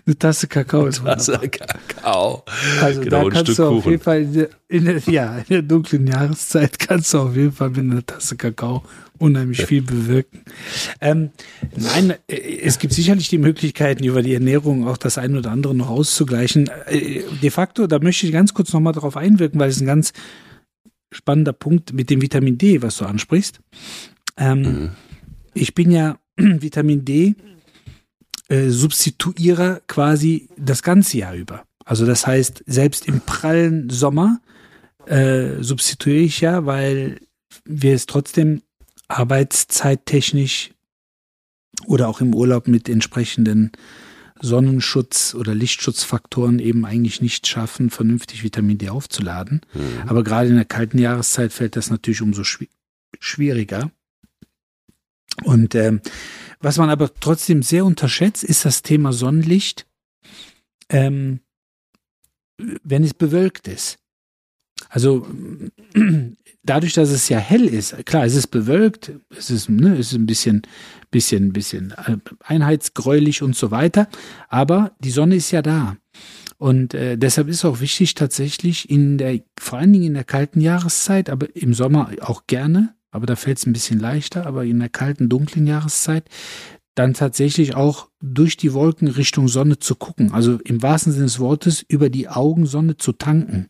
eine Tasse Kakao ist Tasse Kakao. Also genau, da kannst du auf Kuchen. jeden Fall in der, in der, ja, in der dunklen Jahreszeit kannst du auf jeden Fall mit einer Tasse Kakao unheimlich viel bewirken. Ähm, nein, äh, es gibt sicherlich die Möglichkeiten, über die Ernährung auch das eine oder andere noch auszugleichen. Äh, de facto, da möchte ich ganz kurz nochmal darauf einwirken, weil es ein ganz spannender Punkt mit dem Vitamin D, was du ansprichst. Ähm, mhm. Ich bin ja Vitamin D äh, Substituierer quasi das ganze Jahr über. Also das heißt, selbst im prallen Sommer äh, substituiere ich ja, weil wir es trotzdem arbeitszeittechnisch oder auch im Urlaub mit entsprechenden Sonnenschutz oder Lichtschutzfaktoren eben eigentlich nicht schaffen, vernünftig Vitamin D aufzuladen. Mhm. Aber gerade in der kalten Jahreszeit fällt das natürlich umso schwi schwieriger. Und ähm, was man aber trotzdem sehr unterschätzt, ist das Thema Sonnenlicht, ähm, wenn es bewölkt ist. Also dadurch, dass es ja hell ist, klar, es ist bewölkt, es ist, ne, es ist ein bisschen, bisschen, bisschen äh, einheitsgräulich und so weiter, aber die Sonne ist ja da. Und äh, deshalb ist auch wichtig, tatsächlich in der, vor allen Dingen in der kalten Jahreszeit, aber im Sommer auch gerne, aber da fällt es ein bisschen leichter, aber in der kalten, dunklen Jahreszeit, dann tatsächlich auch durch die Wolken Richtung Sonne zu gucken. Also im wahrsten Sinne des Wortes über die Augen Sonne zu tanken.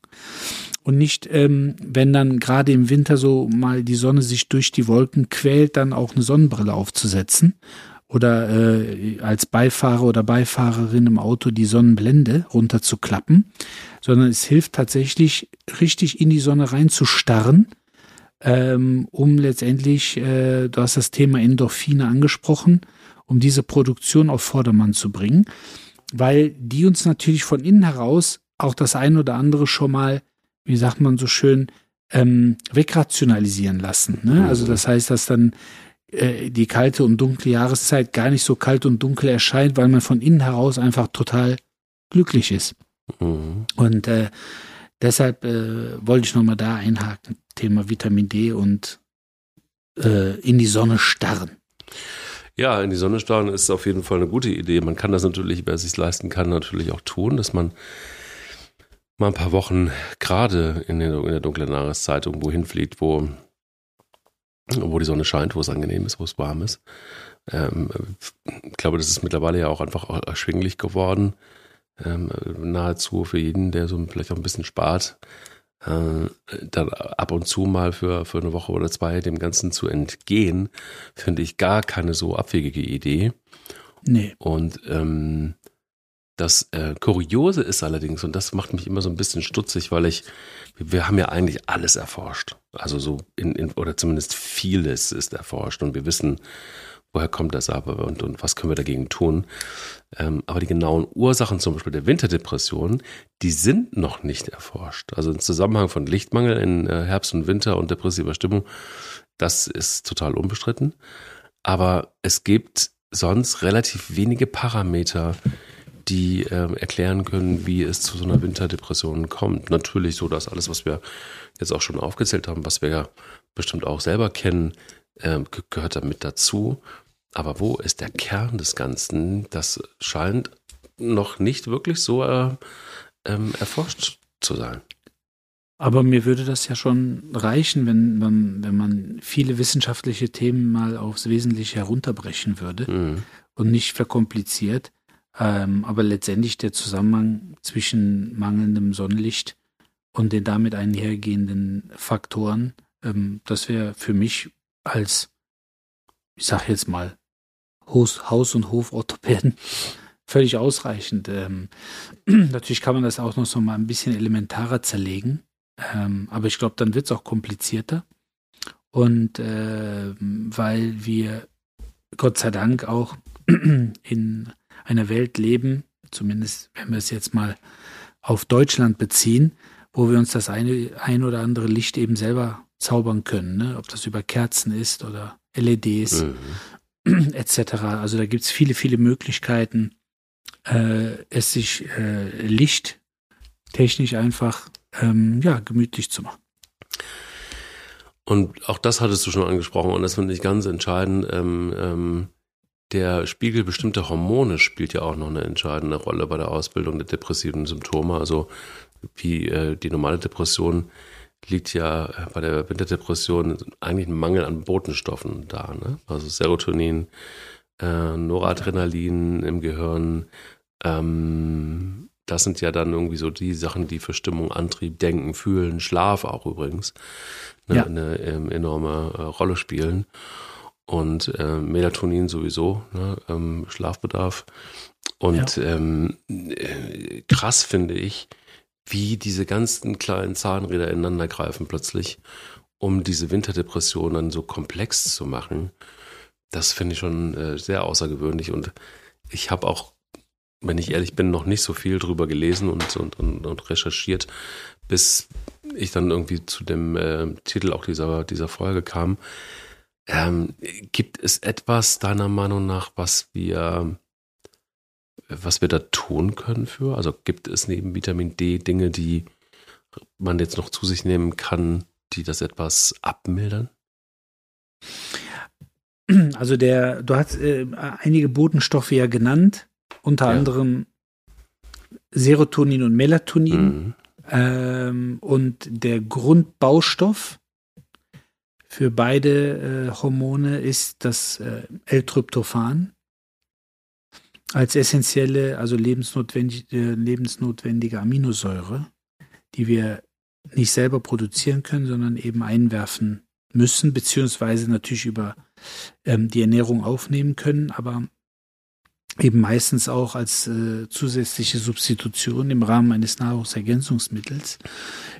Und nicht, ähm, wenn dann gerade im Winter so mal die Sonne sich durch die Wolken quält, dann auch eine Sonnenbrille aufzusetzen. Oder äh, als Beifahrer oder Beifahrerin im Auto die Sonnenblende runterzuklappen, sondern es hilft tatsächlich richtig in die Sonne reinzustarren, ähm, um letztendlich, äh, du hast das Thema Endorphine angesprochen, um diese Produktion auf Vordermann zu bringen, weil die uns natürlich von innen heraus auch das ein oder andere schon mal wie sagt man so schön, ähm, wegrationalisieren lassen. Ne? Also das heißt, dass dann äh, die kalte und dunkle Jahreszeit gar nicht so kalt und dunkel erscheint, weil man von innen heraus einfach total glücklich ist. Mhm. Und äh, deshalb äh, wollte ich nochmal da einhaken, Thema Vitamin D und äh, in die Sonne starren. Ja, in die Sonne starren ist auf jeden Fall eine gute Idee. Man kann das natürlich, wer es sich leisten kann, natürlich auch tun, dass man mal ein paar Wochen gerade in der, in der dunklen Jahreszeit irgendwo hinfliegt, wo, wo die Sonne scheint, wo es angenehm ist, wo es warm ist. Ähm, ich glaube, das ist mittlerweile ja auch einfach erschwinglich geworden. Ähm, nahezu für jeden, der so vielleicht auch ein bisschen spart, äh, dann ab und zu mal für, für eine Woche oder zwei dem Ganzen zu entgehen, finde ich gar keine so abwegige Idee. Nee. Und ähm, das äh, Kuriose ist allerdings, und das macht mich immer so ein bisschen stutzig, weil ich, wir haben ja eigentlich alles erforscht. Also so in, in oder zumindest vieles ist erforscht und wir wissen, woher kommt das aber und, und was können wir dagegen tun. Ähm, aber die genauen Ursachen zum Beispiel der Winterdepression, die sind noch nicht erforscht. Also im Zusammenhang von Lichtmangel in äh, Herbst und Winter und depressiver Stimmung, das ist total unbestritten. Aber es gibt sonst relativ wenige Parameter, die äh, erklären können, wie es zu so einer Winterdepression kommt. Natürlich so, dass alles, was wir jetzt auch schon aufgezählt haben, was wir ja bestimmt auch selber kennen, äh, gehört damit dazu. Aber wo ist der Kern des Ganzen? Das scheint noch nicht wirklich so äh, ähm, erforscht zu sein. Aber mir würde das ja schon reichen, wenn man, wenn man viele wissenschaftliche Themen mal aufs Wesentliche herunterbrechen würde mhm. und nicht verkompliziert. Ähm, aber letztendlich der Zusammenhang zwischen mangelndem Sonnenlicht und den damit einhergehenden Faktoren, ähm, das wäre für mich als, ich sag jetzt mal, Haus-, und Hoforthopäden völlig ausreichend. Ähm, natürlich kann man das auch noch so mal ein bisschen elementarer zerlegen, ähm, aber ich glaube, dann wird es auch komplizierter. Und äh, weil wir Gott sei Dank auch in einer Welt leben, zumindest wenn wir es jetzt mal auf Deutschland beziehen, wo wir uns das eine ein oder andere Licht eben selber zaubern können, ne? ob das über Kerzen ist oder LEDs mhm. etc. Also da gibt es viele, viele Möglichkeiten, äh, es sich äh, lichttechnisch einfach ähm, ja, gemütlich zu machen. Und auch das hattest du schon angesprochen und das finde ich ganz entscheidend. Ähm, ähm, der Spiegel bestimmter Hormone spielt ja auch noch eine entscheidende Rolle bei der Ausbildung der depressiven Symptome. Also wie äh, die normale Depression liegt ja äh, bei der Winterdepression eigentlich ein Mangel an Botenstoffen da. Ne? Also Serotonin, äh, Noradrenalin im Gehirn. Ähm, das sind ja dann irgendwie so die Sachen, die für Stimmung, Antrieb, Denken, Fühlen, Schlaf auch übrigens ne, ja. eine ähm, enorme äh, Rolle spielen und äh, Melatonin sowieso, ne, ähm, Schlafbedarf. Und ja. ähm, äh, krass finde ich, wie diese ganzen kleinen Zahnräder ineinander greifen plötzlich, um diese Winterdepression dann so komplex zu machen. Das finde ich schon äh, sehr außergewöhnlich und ich habe auch, wenn ich ehrlich bin, noch nicht so viel drüber gelesen und, und, und, und recherchiert, bis ich dann irgendwie zu dem äh, Titel auch dieser, dieser Folge kam. Ähm, gibt es etwas deiner Meinung nach, was wir, was wir da tun können für? Also gibt es neben Vitamin D Dinge, die man jetzt noch zu sich nehmen kann, die das etwas abmildern? Also der, du hast äh, einige Botenstoffe ja genannt, unter ja. anderem Serotonin und Melatonin. Mhm. Ähm, und der Grundbaustoff für beide äh, Hormone ist das äh, L-Tryptophan als essentielle, also lebensnotwendige, äh, lebensnotwendige Aminosäure, die wir nicht selber produzieren können, sondern eben einwerfen müssen, beziehungsweise natürlich über ähm, die Ernährung aufnehmen können, aber eben meistens auch als äh, zusätzliche Substitution im Rahmen eines Nahrungsergänzungsmittels.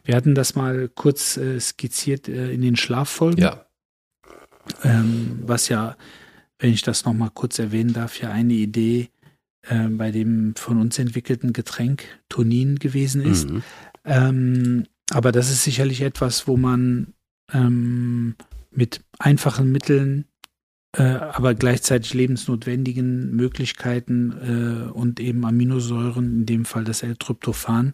Wir hatten das mal kurz äh, skizziert äh, in den Schlaffolgen. Ja. Ähm, was ja, wenn ich das nochmal kurz erwähnen darf, ja eine Idee äh, bei dem von uns entwickelten Getränk Tonin gewesen ist. Mhm. Ähm, aber das ist sicherlich etwas, wo man ähm, mit einfachen Mitteln äh, aber gleichzeitig lebensnotwendigen Möglichkeiten äh, und eben Aminosäuren, in dem Fall das L-Tryptophan,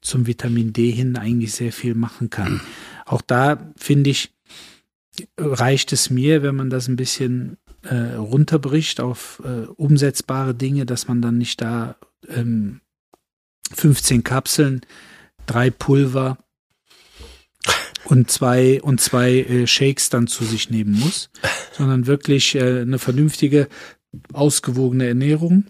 zum Vitamin D hin eigentlich sehr viel machen kann. Auch da finde ich, reicht es mir, wenn man das ein bisschen äh, runterbricht auf äh, umsetzbare Dinge, dass man dann nicht da ähm, 15 Kapseln, drei Pulver und zwei und zwei äh, Shakes dann zu sich nehmen muss, sondern wirklich äh, eine vernünftige, ausgewogene Ernährung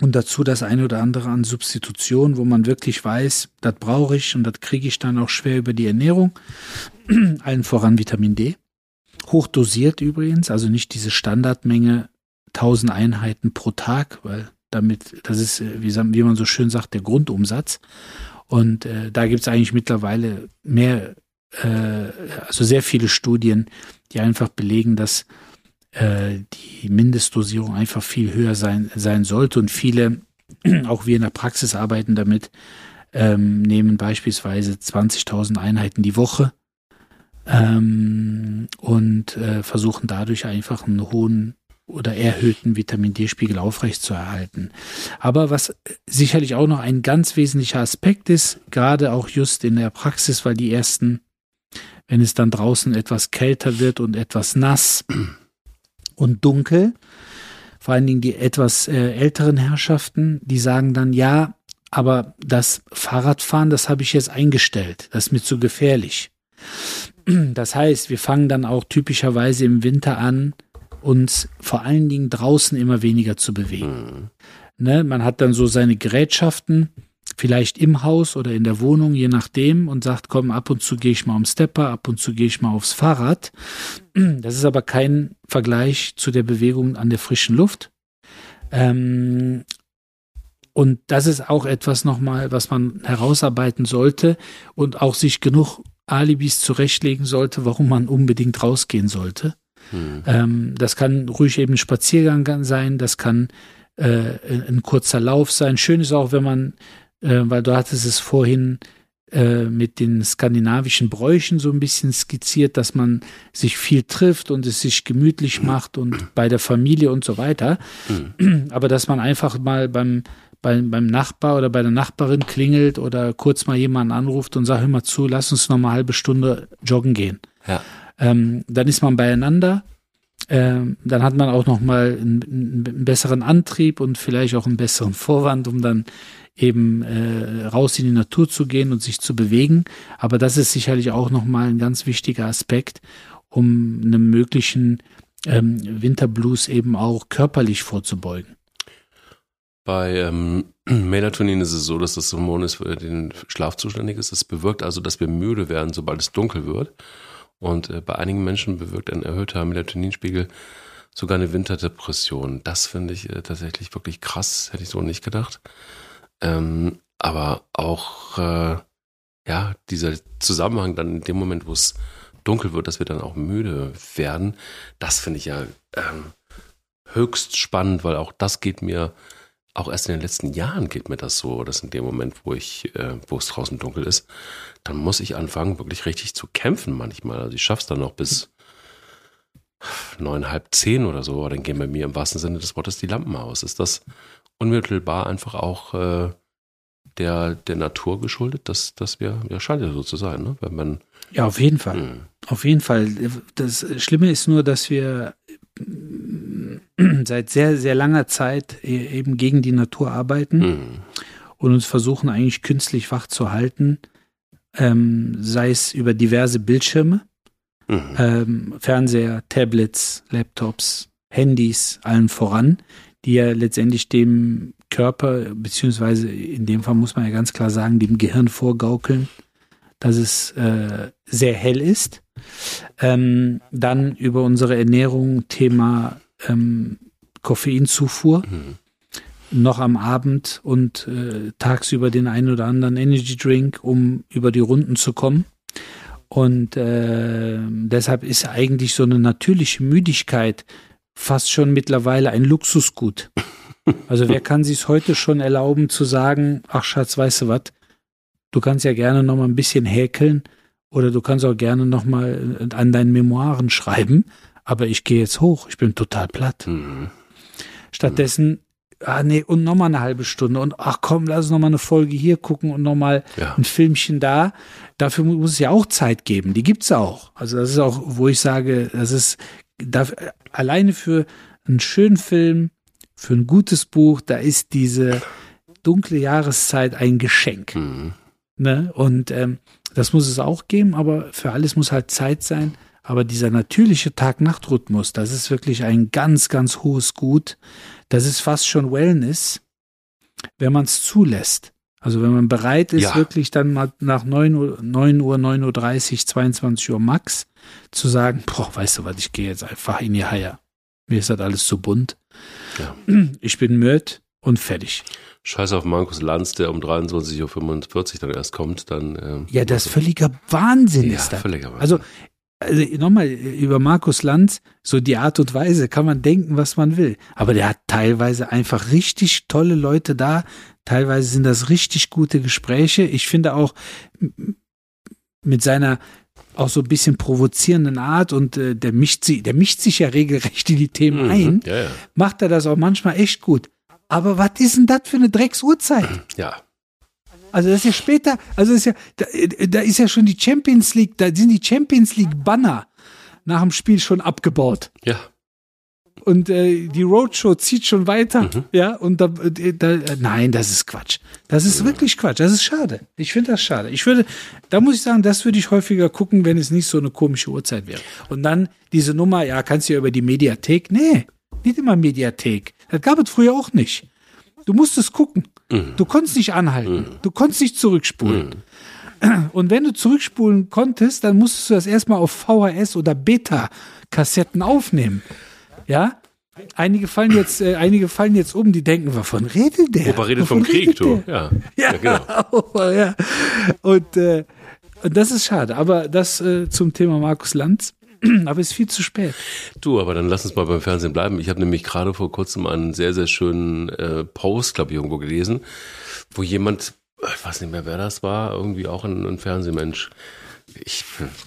und dazu das eine oder andere an Substitution, wo man wirklich weiß, das brauche ich und das kriege ich dann auch schwer über die Ernährung. Allen voran Vitamin D. Hochdosiert übrigens, also nicht diese Standardmenge 1000 Einheiten pro Tag, weil damit, das ist, äh, wie, man so schön sagt, der Grundumsatz. Und äh, da gibt es eigentlich mittlerweile mehr, äh, also sehr viele Studien, die einfach belegen, dass äh, die Mindestdosierung einfach viel höher sein, sein sollte. Und viele, auch wir in der Praxis arbeiten damit, ähm, nehmen beispielsweise 20.000 Einheiten die Woche ähm, und äh, versuchen dadurch einfach einen hohen oder erhöhten Vitamin D-Spiegel aufrechtzuerhalten. Aber was sicherlich auch noch ein ganz wesentlicher Aspekt ist, gerade auch just in der Praxis, weil die ersten, wenn es dann draußen etwas kälter wird und etwas nass und dunkel, vor allen Dingen die etwas äh, älteren Herrschaften, die sagen dann, ja, aber das Fahrradfahren, das habe ich jetzt eingestellt, das ist mir zu gefährlich. Das heißt, wir fangen dann auch typischerweise im Winter an, uns vor allen Dingen draußen immer weniger zu bewegen. Mhm. Ne, man hat dann so seine Gerätschaften, vielleicht im Haus oder in der Wohnung, je nachdem, und sagt, komm, ab und zu gehe ich mal am Stepper, ab und zu gehe ich mal aufs Fahrrad. Das ist aber kein Vergleich zu der Bewegung an der frischen Luft. Ähm, und das ist auch etwas nochmal, was man herausarbeiten sollte und auch sich genug Alibis zurechtlegen sollte, warum man unbedingt rausgehen sollte. Hm. Ähm, das kann ruhig eben ein Spaziergang sein, das kann äh, ein kurzer Lauf sein. Schön ist auch, wenn man, äh, weil du hattest es vorhin äh, mit den skandinavischen Bräuchen so ein bisschen skizziert, dass man sich viel trifft und es sich gemütlich macht und bei der Familie und so weiter. Hm. Aber dass man einfach mal beim beim, beim Nachbar oder bei der Nachbarin klingelt oder kurz mal jemanden anruft und sagt, hör mal zu, lass uns noch mal eine halbe Stunde joggen gehen. Ja. Ähm, dann ist man beieinander. Ähm, dann hat man auch noch mal einen, einen, besseren Antrieb und vielleicht auch einen besseren Vorwand, um dann eben äh, raus in die Natur zu gehen und sich zu bewegen. Aber das ist sicherlich auch noch mal ein ganz wichtiger Aspekt, um einem möglichen ähm, Winterblues eben auch körperlich vorzubeugen. Bei ähm, Melatonin ist es so, dass das Hormon ist, für den Schlaf zuständig ist. Es bewirkt also, dass wir müde werden, sobald es dunkel wird. Und äh, bei einigen Menschen bewirkt ein erhöhter Melatoninspiegel sogar eine Winterdepression. Das finde ich äh, tatsächlich wirklich krass, hätte ich so nicht gedacht. Ähm, aber auch, äh, ja, dieser Zusammenhang dann in dem Moment, wo es dunkel wird, dass wir dann auch müde werden, das finde ich ja ähm, höchst spannend, weil auch das geht mir auch erst in den letzten Jahren geht mir das so, dass in dem Moment, wo ich, äh, wo es draußen dunkel ist, dann muss ich anfangen, wirklich richtig zu kämpfen manchmal. Also ich schaff's dann noch bis neun, halb zehn oder so, aber dann gehen bei mir im wahrsten Sinne des Wortes die Lampen aus. Ist das unmittelbar einfach auch äh, der, der Natur geschuldet, dass, dass wir, ja, scheint ja so zu sein, ne? Wenn man. Ja, auf jeden Fall. Mh. Hm. Auf jeden Fall. Das Schlimme ist nur, dass wir seit sehr, sehr langer Zeit e, eben gegen die Natur arbeiten mhm. und uns versuchen eigentlich künstlich wach zu halten, ähm, sei es über diverse Bildschirme, mhm. ähm, Fernseher, Tablets, Laptops, Handys, allen voran, die ja letztendlich dem Körper, beziehungsweise in dem Fall muss man ja ganz klar sagen, dem Gehirn vorgaukeln, dass es äh, sehr hell ist. Ähm, dann über unsere Ernährung, Thema ähm, Koffeinzufuhr. Mhm. Noch am Abend und äh, tagsüber den einen oder anderen Energy Drink, um über die Runden zu kommen. Und äh, deshalb ist eigentlich so eine natürliche Müdigkeit fast schon mittlerweile ein Luxusgut. Also wer kann sich heute schon erlauben zu sagen, ach Schatz, weißt du was, du kannst ja gerne noch mal ein bisschen häkeln oder du kannst auch gerne noch mal an deinen Memoiren schreiben, aber ich gehe jetzt hoch, ich bin total platt. Mhm. Stattdessen, ah nee, und noch mal eine halbe Stunde und ach komm, lass uns noch mal eine Folge hier gucken und noch mal ja. ein Filmchen da. Dafür muss es ja auch Zeit geben, die gibt's auch. Also das ist auch, wo ich sage, das ist dafür, alleine für einen schönen Film, für ein gutes Buch, da ist diese dunkle Jahreszeit ein Geschenk. Mhm. Ne? Und ähm, das muss es auch geben, aber für alles muss halt Zeit sein. Aber dieser natürliche Tag-Nacht-Rhythmus, das ist wirklich ein ganz, ganz hohes Gut. Das ist fast schon Wellness, wenn man es zulässt. Also wenn man bereit ist, ja. wirklich dann mal nach 9 Uhr, 9 Uhr, 9 Uhr 30, 22 Uhr max zu sagen, boah, weißt du was, ich gehe jetzt einfach in die Haie. Mir ist das alles zu bunt. Ja. Ich bin müde und fertig. Scheiß auf Markus Lanz, der um 23.45 Uhr dann erst kommt, dann. Ähm, ja, das ist völliger Wahnsinn ja, ist das. Völliger Wahnsinn. Also also nochmal, über Markus Lanz, so die Art und Weise, kann man denken, was man will. Aber der hat teilweise einfach richtig tolle Leute da. Teilweise sind das richtig gute Gespräche. Ich finde auch mit seiner auch so ein bisschen provozierenden Art und äh, der mischt sich, der mischt sich ja regelrecht in die Themen Mhm. ein, Ja, ja. macht er das auch manchmal echt gut. Aber was ist denn das für eine Drecksuhrzeit? Ja. Also das ist ja später, also das ist ja, da, da ist ja schon die Champions League, da sind die Champions League Banner nach dem Spiel schon abgebaut. Ja. Und äh, die Roadshow zieht schon weiter, ja, und da, äh, da äh, nein, das ist Quatsch. Das ist wirklich Quatsch. Das ist schade. Ich finde das schade. Ich würde, da muss ich sagen, das würde ich häufiger gucken, wenn es nicht so eine komische Uhrzeit wäre. Und dann diese Nummer, ja, kannst du ja über die Mediathek. Nee, nicht immer Mediathek. Das gab es früher auch nicht. Du musstest gucken. Du konntest nicht anhalten. Du konntest nicht zurückspulen. Und wenn du zurückspulen konntest, dann musstest du das erstmal auf VHS oder Beta-Kassetten aufnehmen. Ja? Einige fallen jetzt, äh, einige fallen jetzt um, die denken, wovon redet der? Opa redet Wovon vom Krieg, du. der? Ja. Ja, genau. Opa, ja. Und, äh, das ist schade. Aber das äh, zum Thema Markus Lanz. Aber ist viel zu spät. Du, aber dann lass uns mal beim Fernsehen bleiben. Ich habe nämlich gerade vor kurzem einen sehr, sehr schönen äh, Post, glaube ich, irgendwo gelesen, wo jemand, ich weiß nicht mehr, wer das war, irgendwie auch ein, ein Fernsehmensch. Ich,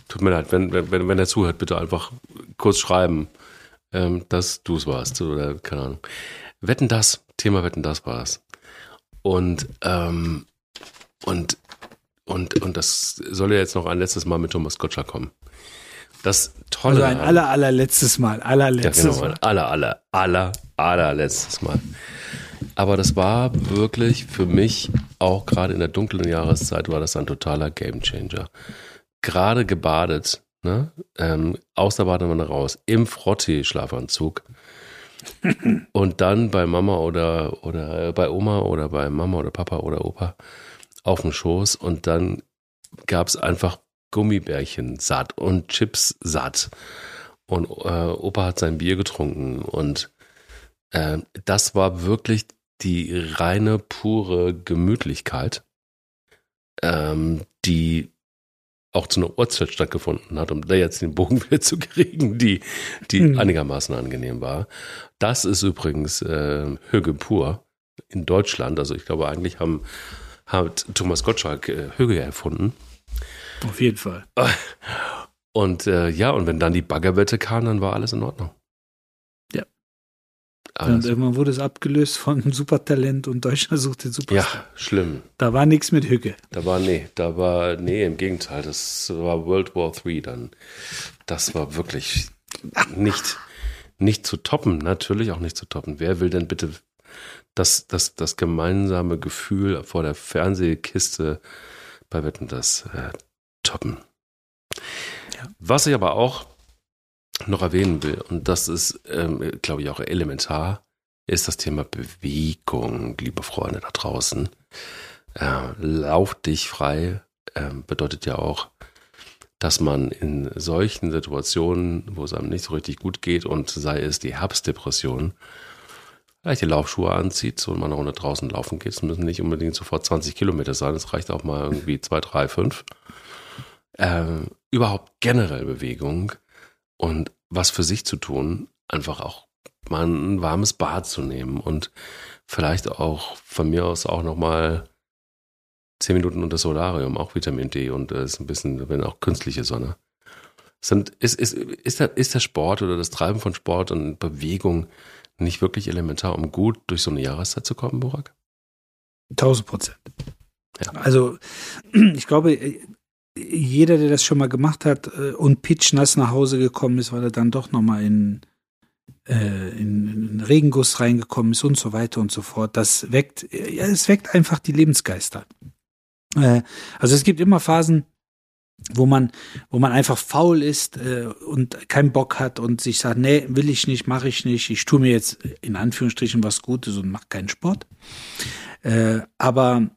tut mir leid, wenn, wenn, wenn er zuhört, bitte einfach kurz schreiben, ähm, dass du es warst oder keine Ahnung. Wetten das, Thema Wetten das war es. Und, ähm, und, und, und das soll ja jetzt noch ein letztes Mal mit Thomas Gottschalk kommen. Das Tolle Also ein aller, allerletztes Mal. ja, Allerletztes genau, Mal. aller, aller, aller, allerletztes Mal. Aber das war wirklich für mich, auch gerade in der dunklen Jahreszeit, war das ein totaler Gamechanger. Gerade gebadet, ne? ähm, aus der Badewanne raus, im Frottee-Schlafanzug. Und dann bei Mama oder, oder bei Oma oder bei Mama oder Papa oder Opa auf dem Schoß und dann gab es einfach Gummibärchen satt und Chips satt. Und äh, Opa hat sein Bier getrunken und äh, das war wirklich die reine, pure Gemütlichkeit, ähm, die auch zu einer Uhrzeit stattgefunden hat, um da jetzt den Bogen wieder zu kriegen, die, die Mhm. einigermaßen angenehm war. Das ist übrigens äh, Hüge pur in Deutschland. Also ich glaube, eigentlich haben, hat Thomas Gottschalk äh, Hüge erfunden. Auf jeden Fall. Und äh, ja, und wenn dann die Baggerwette kam, dann war alles in Ordnung. Ja. Und Alles. irgendwann wurde es abgelöst von Supertalent und Deutschland sucht den Superstar. Ja, schlimm. Da war nichts mit Hücke. Da war, nee, da war, nee, im Gegenteil, das war World War III dann. Das war wirklich nicht, nicht zu toppen, natürlich auch nicht zu toppen. Wer will denn bitte das, das, das gemeinsame Gefühl vor der Fernsehkiste bei Wetten das äh, toppen? Ja. Was ich aber auch noch erwähnen will, und das ist, ähm, glaube ich, auch elementar, ist das Thema Bewegung, liebe Freunde da draußen. Äh, lauf dich frei ähm, bedeutet ja auch, dass man in solchen Situationen, wo es einem nicht so richtig gut geht und sei es die Herbstdepression, vielleicht die Laufschuhe anzieht so und man eine Runde draußen laufen geht. Es müssen nicht unbedingt sofort 20 Kilometer sein, es reicht auch mal irgendwie 2, 3, 5. Ähm, überhaupt generell Bewegung und was für sich zu tun, einfach auch mal ein warmes Bad zu nehmen und vielleicht auch von mir aus auch nochmal zehn Minuten unter Solarium, auch Vitamin D und äh, ist ein bisschen, wenn auch künstliche Sonne. Sind, ist, ist, ist, der, ist der Sport oder das Treiben von Sport und Bewegung nicht wirklich elementar, um gut durch so eine Jahreszeit zu kommen, Burak? 1000 Prozent. Ja. Also, ich glaube, jeder, der das schon mal gemacht hat äh, und pitchnass nach Hause gekommen ist, weil er dann doch nochmal in, äh, in, in Regenguss reingekommen ist und so weiter und so fort, das weckt, ja, es weckt einfach die Lebensgeister. Äh, also es gibt immer Phasen, wo man, wo man einfach faul ist äh, und keinen Bock hat und sich sagt, nee, will ich nicht, mache ich nicht, ich tue mir jetzt in Anführungsstrichen was Gutes und mache keinen Sport. Äh, aber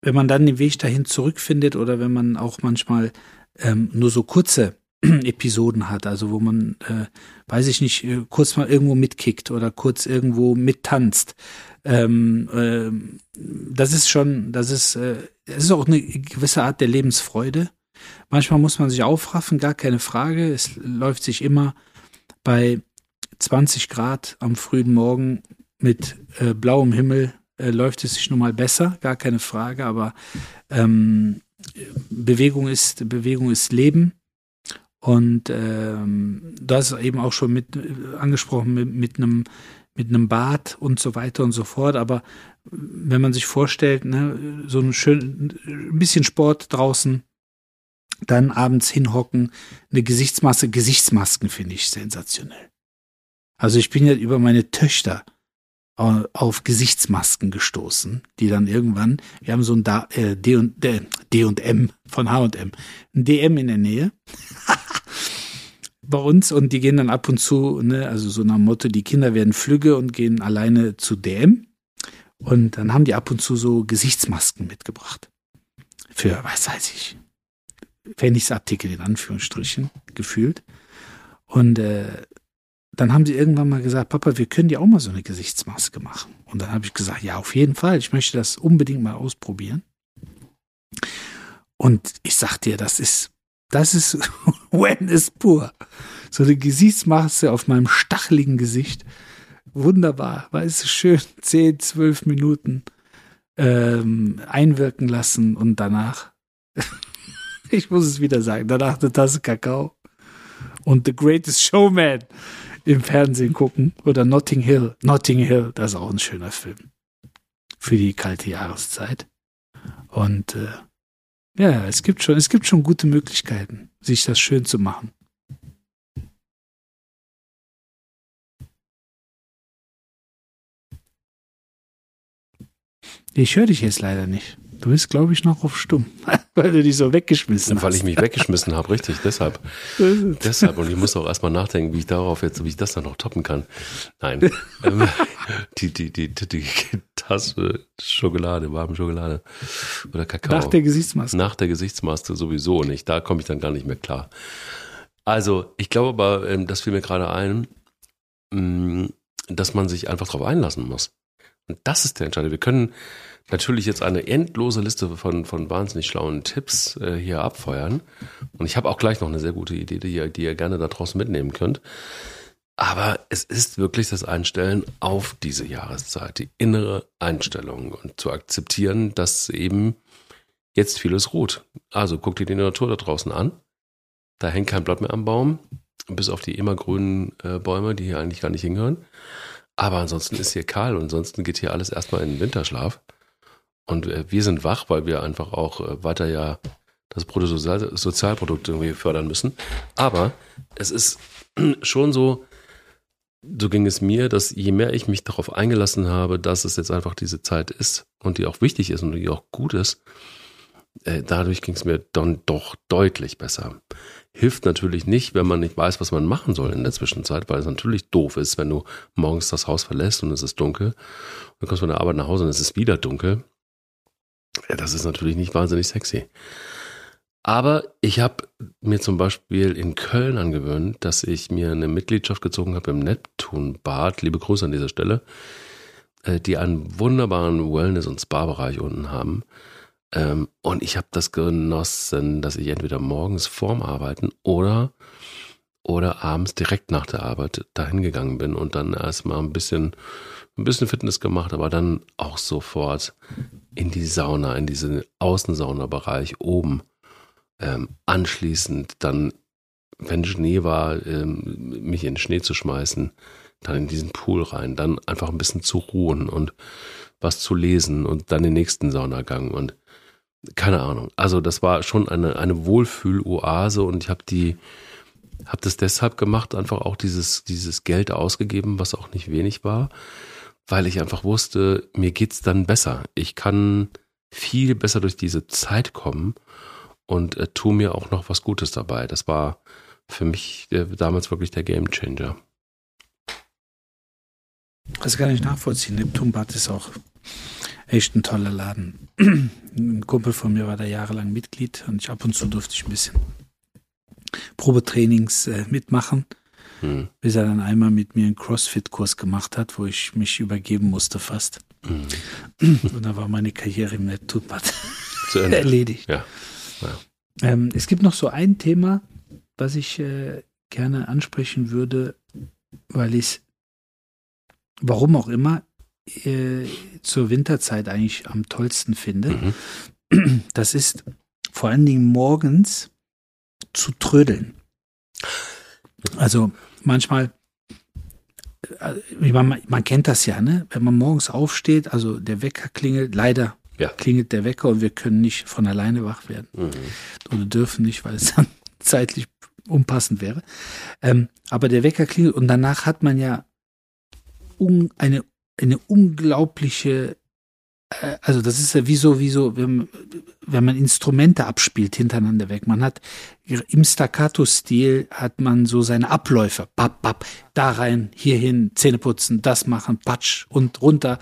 wenn man dann den Weg dahin zurückfindet oder wenn man auch manchmal ähm, nur so kurze Episoden hat, also wo man, äh, weiß ich nicht, äh, kurz mal irgendwo mitkickt oder kurz irgendwo mittanzt. Ähm, ähm, das ist schon, das ist, äh, das ist auch eine gewisse Art der Lebensfreude. Manchmal muss man sich aufraffen, gar keine Frage. Es läuft sich immer bei 20 Grad am frühen Morgen mit äh, blauem Himmel äh, läuft es sich nun mal besser, gar keine Frage, aber ähm, Bewegung ist Bewegung ist Leben und ähm, du hast eben auch schon mit äh, angesprochen mit, mit einem mit einem Bad und so weiter und so fort. Aber wenn man sich vorstellt, ne, so ein schön ein bisschen Sport draußen, dann abends hinhocken, eine Gesichtsmaske, Gesichtsmasken finde ich sensationell. Also ich bin ja über meine Töchter auf Gesichtsmasken gestoßen, die dann irgendwann, wir haben so ein äh, D und D und M von H&M, ein DM in der Nähe. Bei uns und die gehen dann ab und zu, ne, also so nach Motto, die Kinder werden flügge und gehen alleine zu DM und dann haben die ab und zu so Gesichtsmasken mitgebracht. Für, was weiß ich, Pfennigsartikel in Anführungsstrichen gefühlt. Und äh, dann haben sie irgendwann mal gesagt, Papa, wir können dir auch mal so eine Gesichtsmaske machen. Und dann habe ich gesagt, ja, auf jeden Fall, ich möchte das unbedingt mal ausprobieren. Und ich sag dir, das ist, das ist Wellness pur. So eine Gesichtsmaske auf meinem stacheligen Gesicht. Wunderbar, weißt du, schön 10, 12 Minuten ähm, einwirken lassen und danach, ich muss es wieder sagen, danach eine Tasse Kakao und The Greatest Showman im Fernsehen gucken. Oder Notting Hill. Notting Hill, das ist auch ein schöner Film. Für die kalte Jahreszeit. Und äh, ja, es gibt schon, es gibt schon gute Möglichkeiten, sich das schön zu machen. Ich höre dich jetzt leider nicht. Du bist, glaube ich, noch auf stumm, weil du dich so weggeschmissen hast. Weil ich mich weggeschmissen habe, richtig, deshalb. deshalb. Und ich muss auch erstmal nachdenken, wie ich darauf jetzt, wie ich das dann noch toppen kann. Nein. Die, die, die, die, Tasse Schokolade, warme Schokolade oder Kakao. Nach der Gesichtsmaske. Nach der Gesichtsmaske sowieso nicht. Da komme ich dann gar nicht mehr klar. Also, ich glaube aber, ähm, das fiel mir gerade ein, mm, dass man sich einfach darauf einlassen muss. Und das ist der Entscheidung. Wir können natürlich jetzt eine endlose Liste von, von wahnsinnig schlauen Tipps äh, hier abfeuern. Und ich habe auch gleich noch eine sehr gute Idee, die ihr, die ihr gerne da draußen mitnehmen könnt. Aber es ist wirklich das Einstellen auf diese Jahreszeit, die innere Einstellung und zu akzeptieren, dass eben jetzt vieles ruht. Also guck dir die Natur da draußen an. Da hängt kein Blatt mehr am Baum, bis auf die immergrünen äh, Bäume, die hier eigentlich gar nicht hingehören. Aber ansonsten ist hier kahl und ansonsten geht hier alles erstmal in den Winterschlaf. Und äh, wir sind wach, weil wir einfach auch äh, weiter ja das Bruttosozialprodukt irgendwie fördern müssen. Aber es ist schon so, so ging es mir, dass je mehr ich mich darauf eingelassen habe, dass es jetzt einfach diese Zeit ist und die auch wichtig ist und die auch gut ist, äh, dadurch ging es mir dann doch deutlich besser. Hilft natürlich nicht, wenn man nicht weiß, was man machen soll in der Zwischenzeit, weil es natürlich doof ist, wenn du morgens das Haus verlässt und es ist dunkel. Du kommst von der Arbeit nach Hause und es ist wieder dunkel. Ja, das ist natürlich nicht wahnsinnig sexy. Aber ich habe mir zum Beispiel in Köln angewöhnt, dass ich mir eine Mitgliedschaft gezogen habe im Neptunbad, liebe Grüße an dieser Stelle, äh, die einen wunderbaren Wellness- und Spa-Bereich unten haben. Ähm, und ich habe das genossen, dass ich entweder morgens vorm Arbeiten oder, oder abends direkt nach der Arbeit dahin gegangen bin und dann erstmal ein bisschen, ein bisschen Fitness gemacht, aber dann auch sofort in die Sauna, in diesen Außensaunabereich oben. Ähm, anschließend dann, wenn Schnee war, ähm, mich in den Schnee zu schmeißen, dann in diesen Pool rein, dann einfach ein bisschen zu ruhen und was zu lesen und dann den nächsten Saunagang und keine Ahnung. Also das war schon eine, eine Wohlfühloase und ich habe die, habe das deshalb gemacht, einfach auch dieses, dieses Geld ausgegeben, was auch nicht wenig war weil ich einfach wusste, mir geht's dann besser. Ich kann viel besser durch diese Zeit kommen und äh, tu mir auch noch was Gutes dabei. Das war für mich äh, damals wirklich der Game Changer. Das kann ich nachvollziehen. Neptunbad ist auch echt ein toller Laden. Ein Kumpel von mir war da jahrelang Mitglied und ich ab und zu durfte ich ein bisschen Probetrainings äh, mitmachen. Hm. Bis er dann einmal mit mir einen CrossFit-Kurs gemacht hat, wo ich mich übergeben musste fast. Hm. Und da war meine Karriere im Nettoobad erledigt. Ja. ja. Ähm, es gibt noch so ein Thema, was ich äh, gerne ansprechen würde, weil ich es, warum auch immer, äh, zur Winterzeit eigentlich am tollsten finde. Mhm. Das ist vor allen Dingen morgens zu trödeln. Also manchmal, äh, man, man kennt das ja, ne? Wenn man morgens aufsteht, also der Wecker klingelt, leider Ja. klingelt der Wecker und wir können nicht von alleine wach werden Mhm. oder dürfen nicht, weil es dann zeitlich unpassend wäre. Ähm, aber der Wecker klingelt und danach hat man ja un, eine, eine unglaubliche, also das ist ja wie so, wie so, wenn, wenn man Instrumente abspielt hintereinander weg. Man hat im Staccato-Stil hat man so seine Abläufe. Bap, bap, da rein, hierhin, Zähne putzen, das machen, patsch und runter,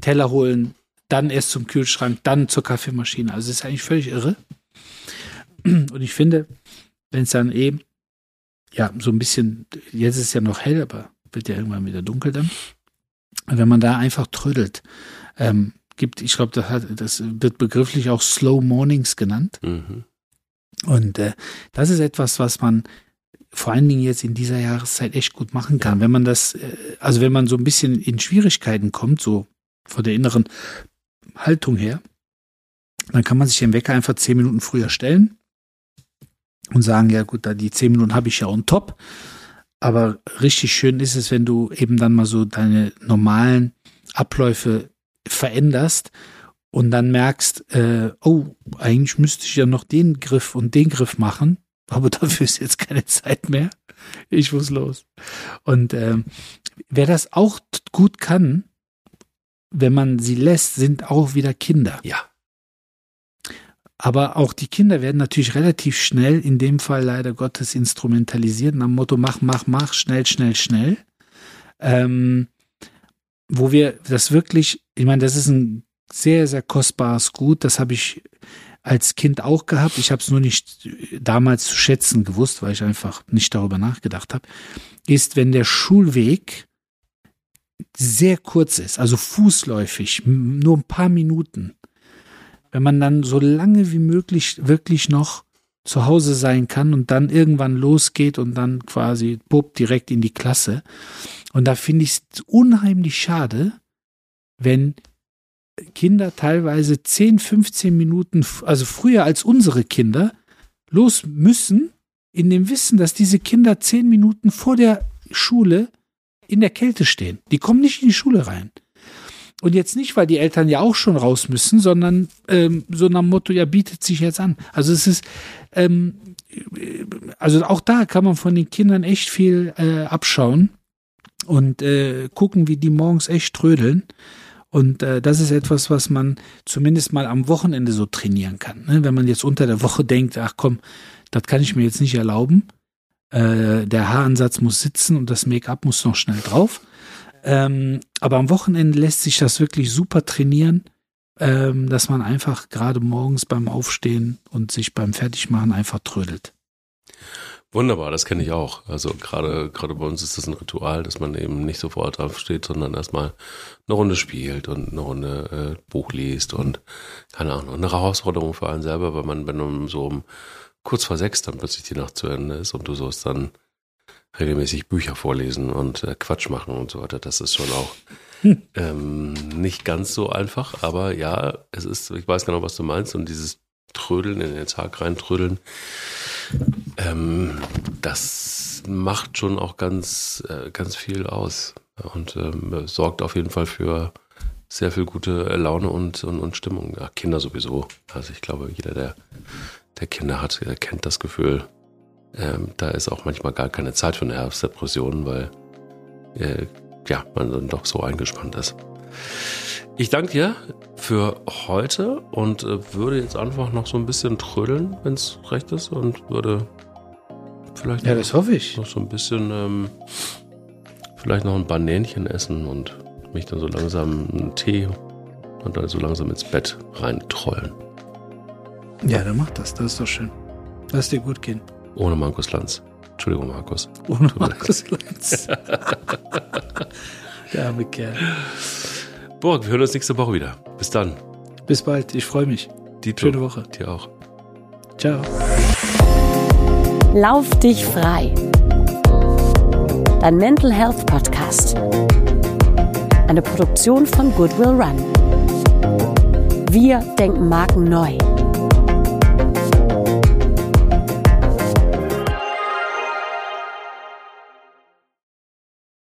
Teller holen, dann erst zum Kühlschrank, dann zur Kaffeemaschine. Also es ist eigentlich völlig irre. Und ich finde, wenn es dann eben, ja, so ein bisschen, jetzt ist es ja noch hell, aber wird ja irgendwann wieder dunkel dann. Wenn man da einfach trödelt, ähm, gibt, ich glaube, das, hat- das wird begrifflich auch Slow Mornings genannt. Mhm. Und äh, das ist etwas, was man vor allen Dingen jetzt in dieser Jahreszeit echt gut machen kann. Wenn man das, äh, also wenn man so ein bisschen in Schwierigkeiten kommt, so von der inneren Haltung her, dann kann man sich den Wecker einfach zehn Minuten früher stellen und sagen, ja gut, da die zehn Minuten habe ich ja on top. Aber richtig schön ist es, wenn du eben dann mal so deine normalen Abläufe veränderst und dann merkst, äh, oh, eigentlich müsste ich ja noch den Griff und den Griff machen, aber dafür ist jetzt keine Zeit mehr. Ich muss los. Und ähm, wer das auch gut kann, wenn man sie lässt, sind auch wieder Kinder. Ja. Aber auch die Kinder werden natürlich relativ schnell, in dem Fall leider Gottes, instrumentalisiert, nach dem Motto, mach, mach, mach, schnell, schnell, schnell. Ähm, wo wir das wirklich, ich meine, das ist ein sehr, sehr kostbares Gut, das habe ich als Kind auch gehabt. Ich habe es nur nicht damals zu schätzen gewusst, weil ich einfach nicht darüber nachgedacht habe, ist, wenn der Schulweg sehr kurz ist, also fußläufig, nur ein paar Minuten, wenn man dann so lange wie möglich wirklich noch zu Hause sein kann und dann irgendwann losgeht und dann quasi pupp direkt in die Klasse. Und da finde ich es unheimlich schade, wenn Kinder teilweise 10, 15 Minuten, also früher als unsere Kinder, los müssen, in dem Wissen, dass diese Kinder 10 Minuten vor der Schule in der Kälte stehen. Die kommen nicht in die Schule rein. Und jetzt nicht, weil die Eltern ja auch schon raus müssen, sondern ähm, so nach Motto, ja, bietet sich jetzt an. Also es ist, ähm, äh, also auch da kann man von den Kindern echt viel äh, abschauen und äh, gucken, wie die morgens echt trödeln. Und äh, das ist etwas, was man zumindest mal am Wochenende so trainieren kann. Ne? Wenn man jetzt unter der Woche denkt, ach komm, das kann ich mir jetzt nicht erlauben. Äh, der Haaransatz muss sitzen und das Make-up muss noch schnell drauf. Ähm, aber am Wochenende lässt sich das wirklich super trainieren, ähm, dass man einfach gerade morgens beim Aufstehen und sich beim Fertigmachen einfach trödelt. Wunderbar, das kenne ich auch. Also gerade gerade bei uns ist das ein Ritual, dass man eben nicht sofort aufsteht, sondern erstmal eine Runde spielt und eine Runde äh, Buch liest und keine Ahnung, eine Herausforderung für einen selber, weil man, wenn man so um kurz vor sechs dann plötzlich die Nacht zu Ende ist und du sollst dann regelmäßig Bücher vorlesen und äh, Quatsch machen und so weiter, das ist schon auch ähm, nicht ganz so einfach, aber ja, es ist, ich weiß genau, was du meinst und dieses Trödeln in den Tag reintrödeln, ähm, das macht schon auch ganz, äh, ganz viel aus und ähm, sorgt auf jeden Fall für sehr viel gute Laune und, und, und Stimmung. Ja, Kinder sowieso. Also ich glaube, jeder, der, der Kinder hat, der kennt das Gefühl. Ähm, da ist auch manchmal gar keine Zeit für eine Herbstdepression, weil äh, ja, man dann doch so eingespannt ist. Ich danke dir für heute und äh, würde jetzt einfach noch so ein bisschen trödeln, wenn es recht ist und würde vielleicht Ja, noch- das hoffe ich. noch so ein bisschen, ähm, vielleicht noch ein Banänchen essen und mich dann so langsam einen Tee und dann so langsam ins Bett reintrollen. Ja, dann mach das. Das ist doch schön. Lass dir gut gehen. Ohne Markus Lanz. Entschuldigung, Markus. Ohne Markus Lanz. Der arme Kerl. Burg, wir hören uns nächste Woche wieder. Bis dann. Bis bald. Ich freue mich. Die Schöne Woche. Dir auch. Ciao. Lauf dich frei. Dein Mental Health Podcast. Eine Produktion von Goodwill Run. Wir denken Marken neu.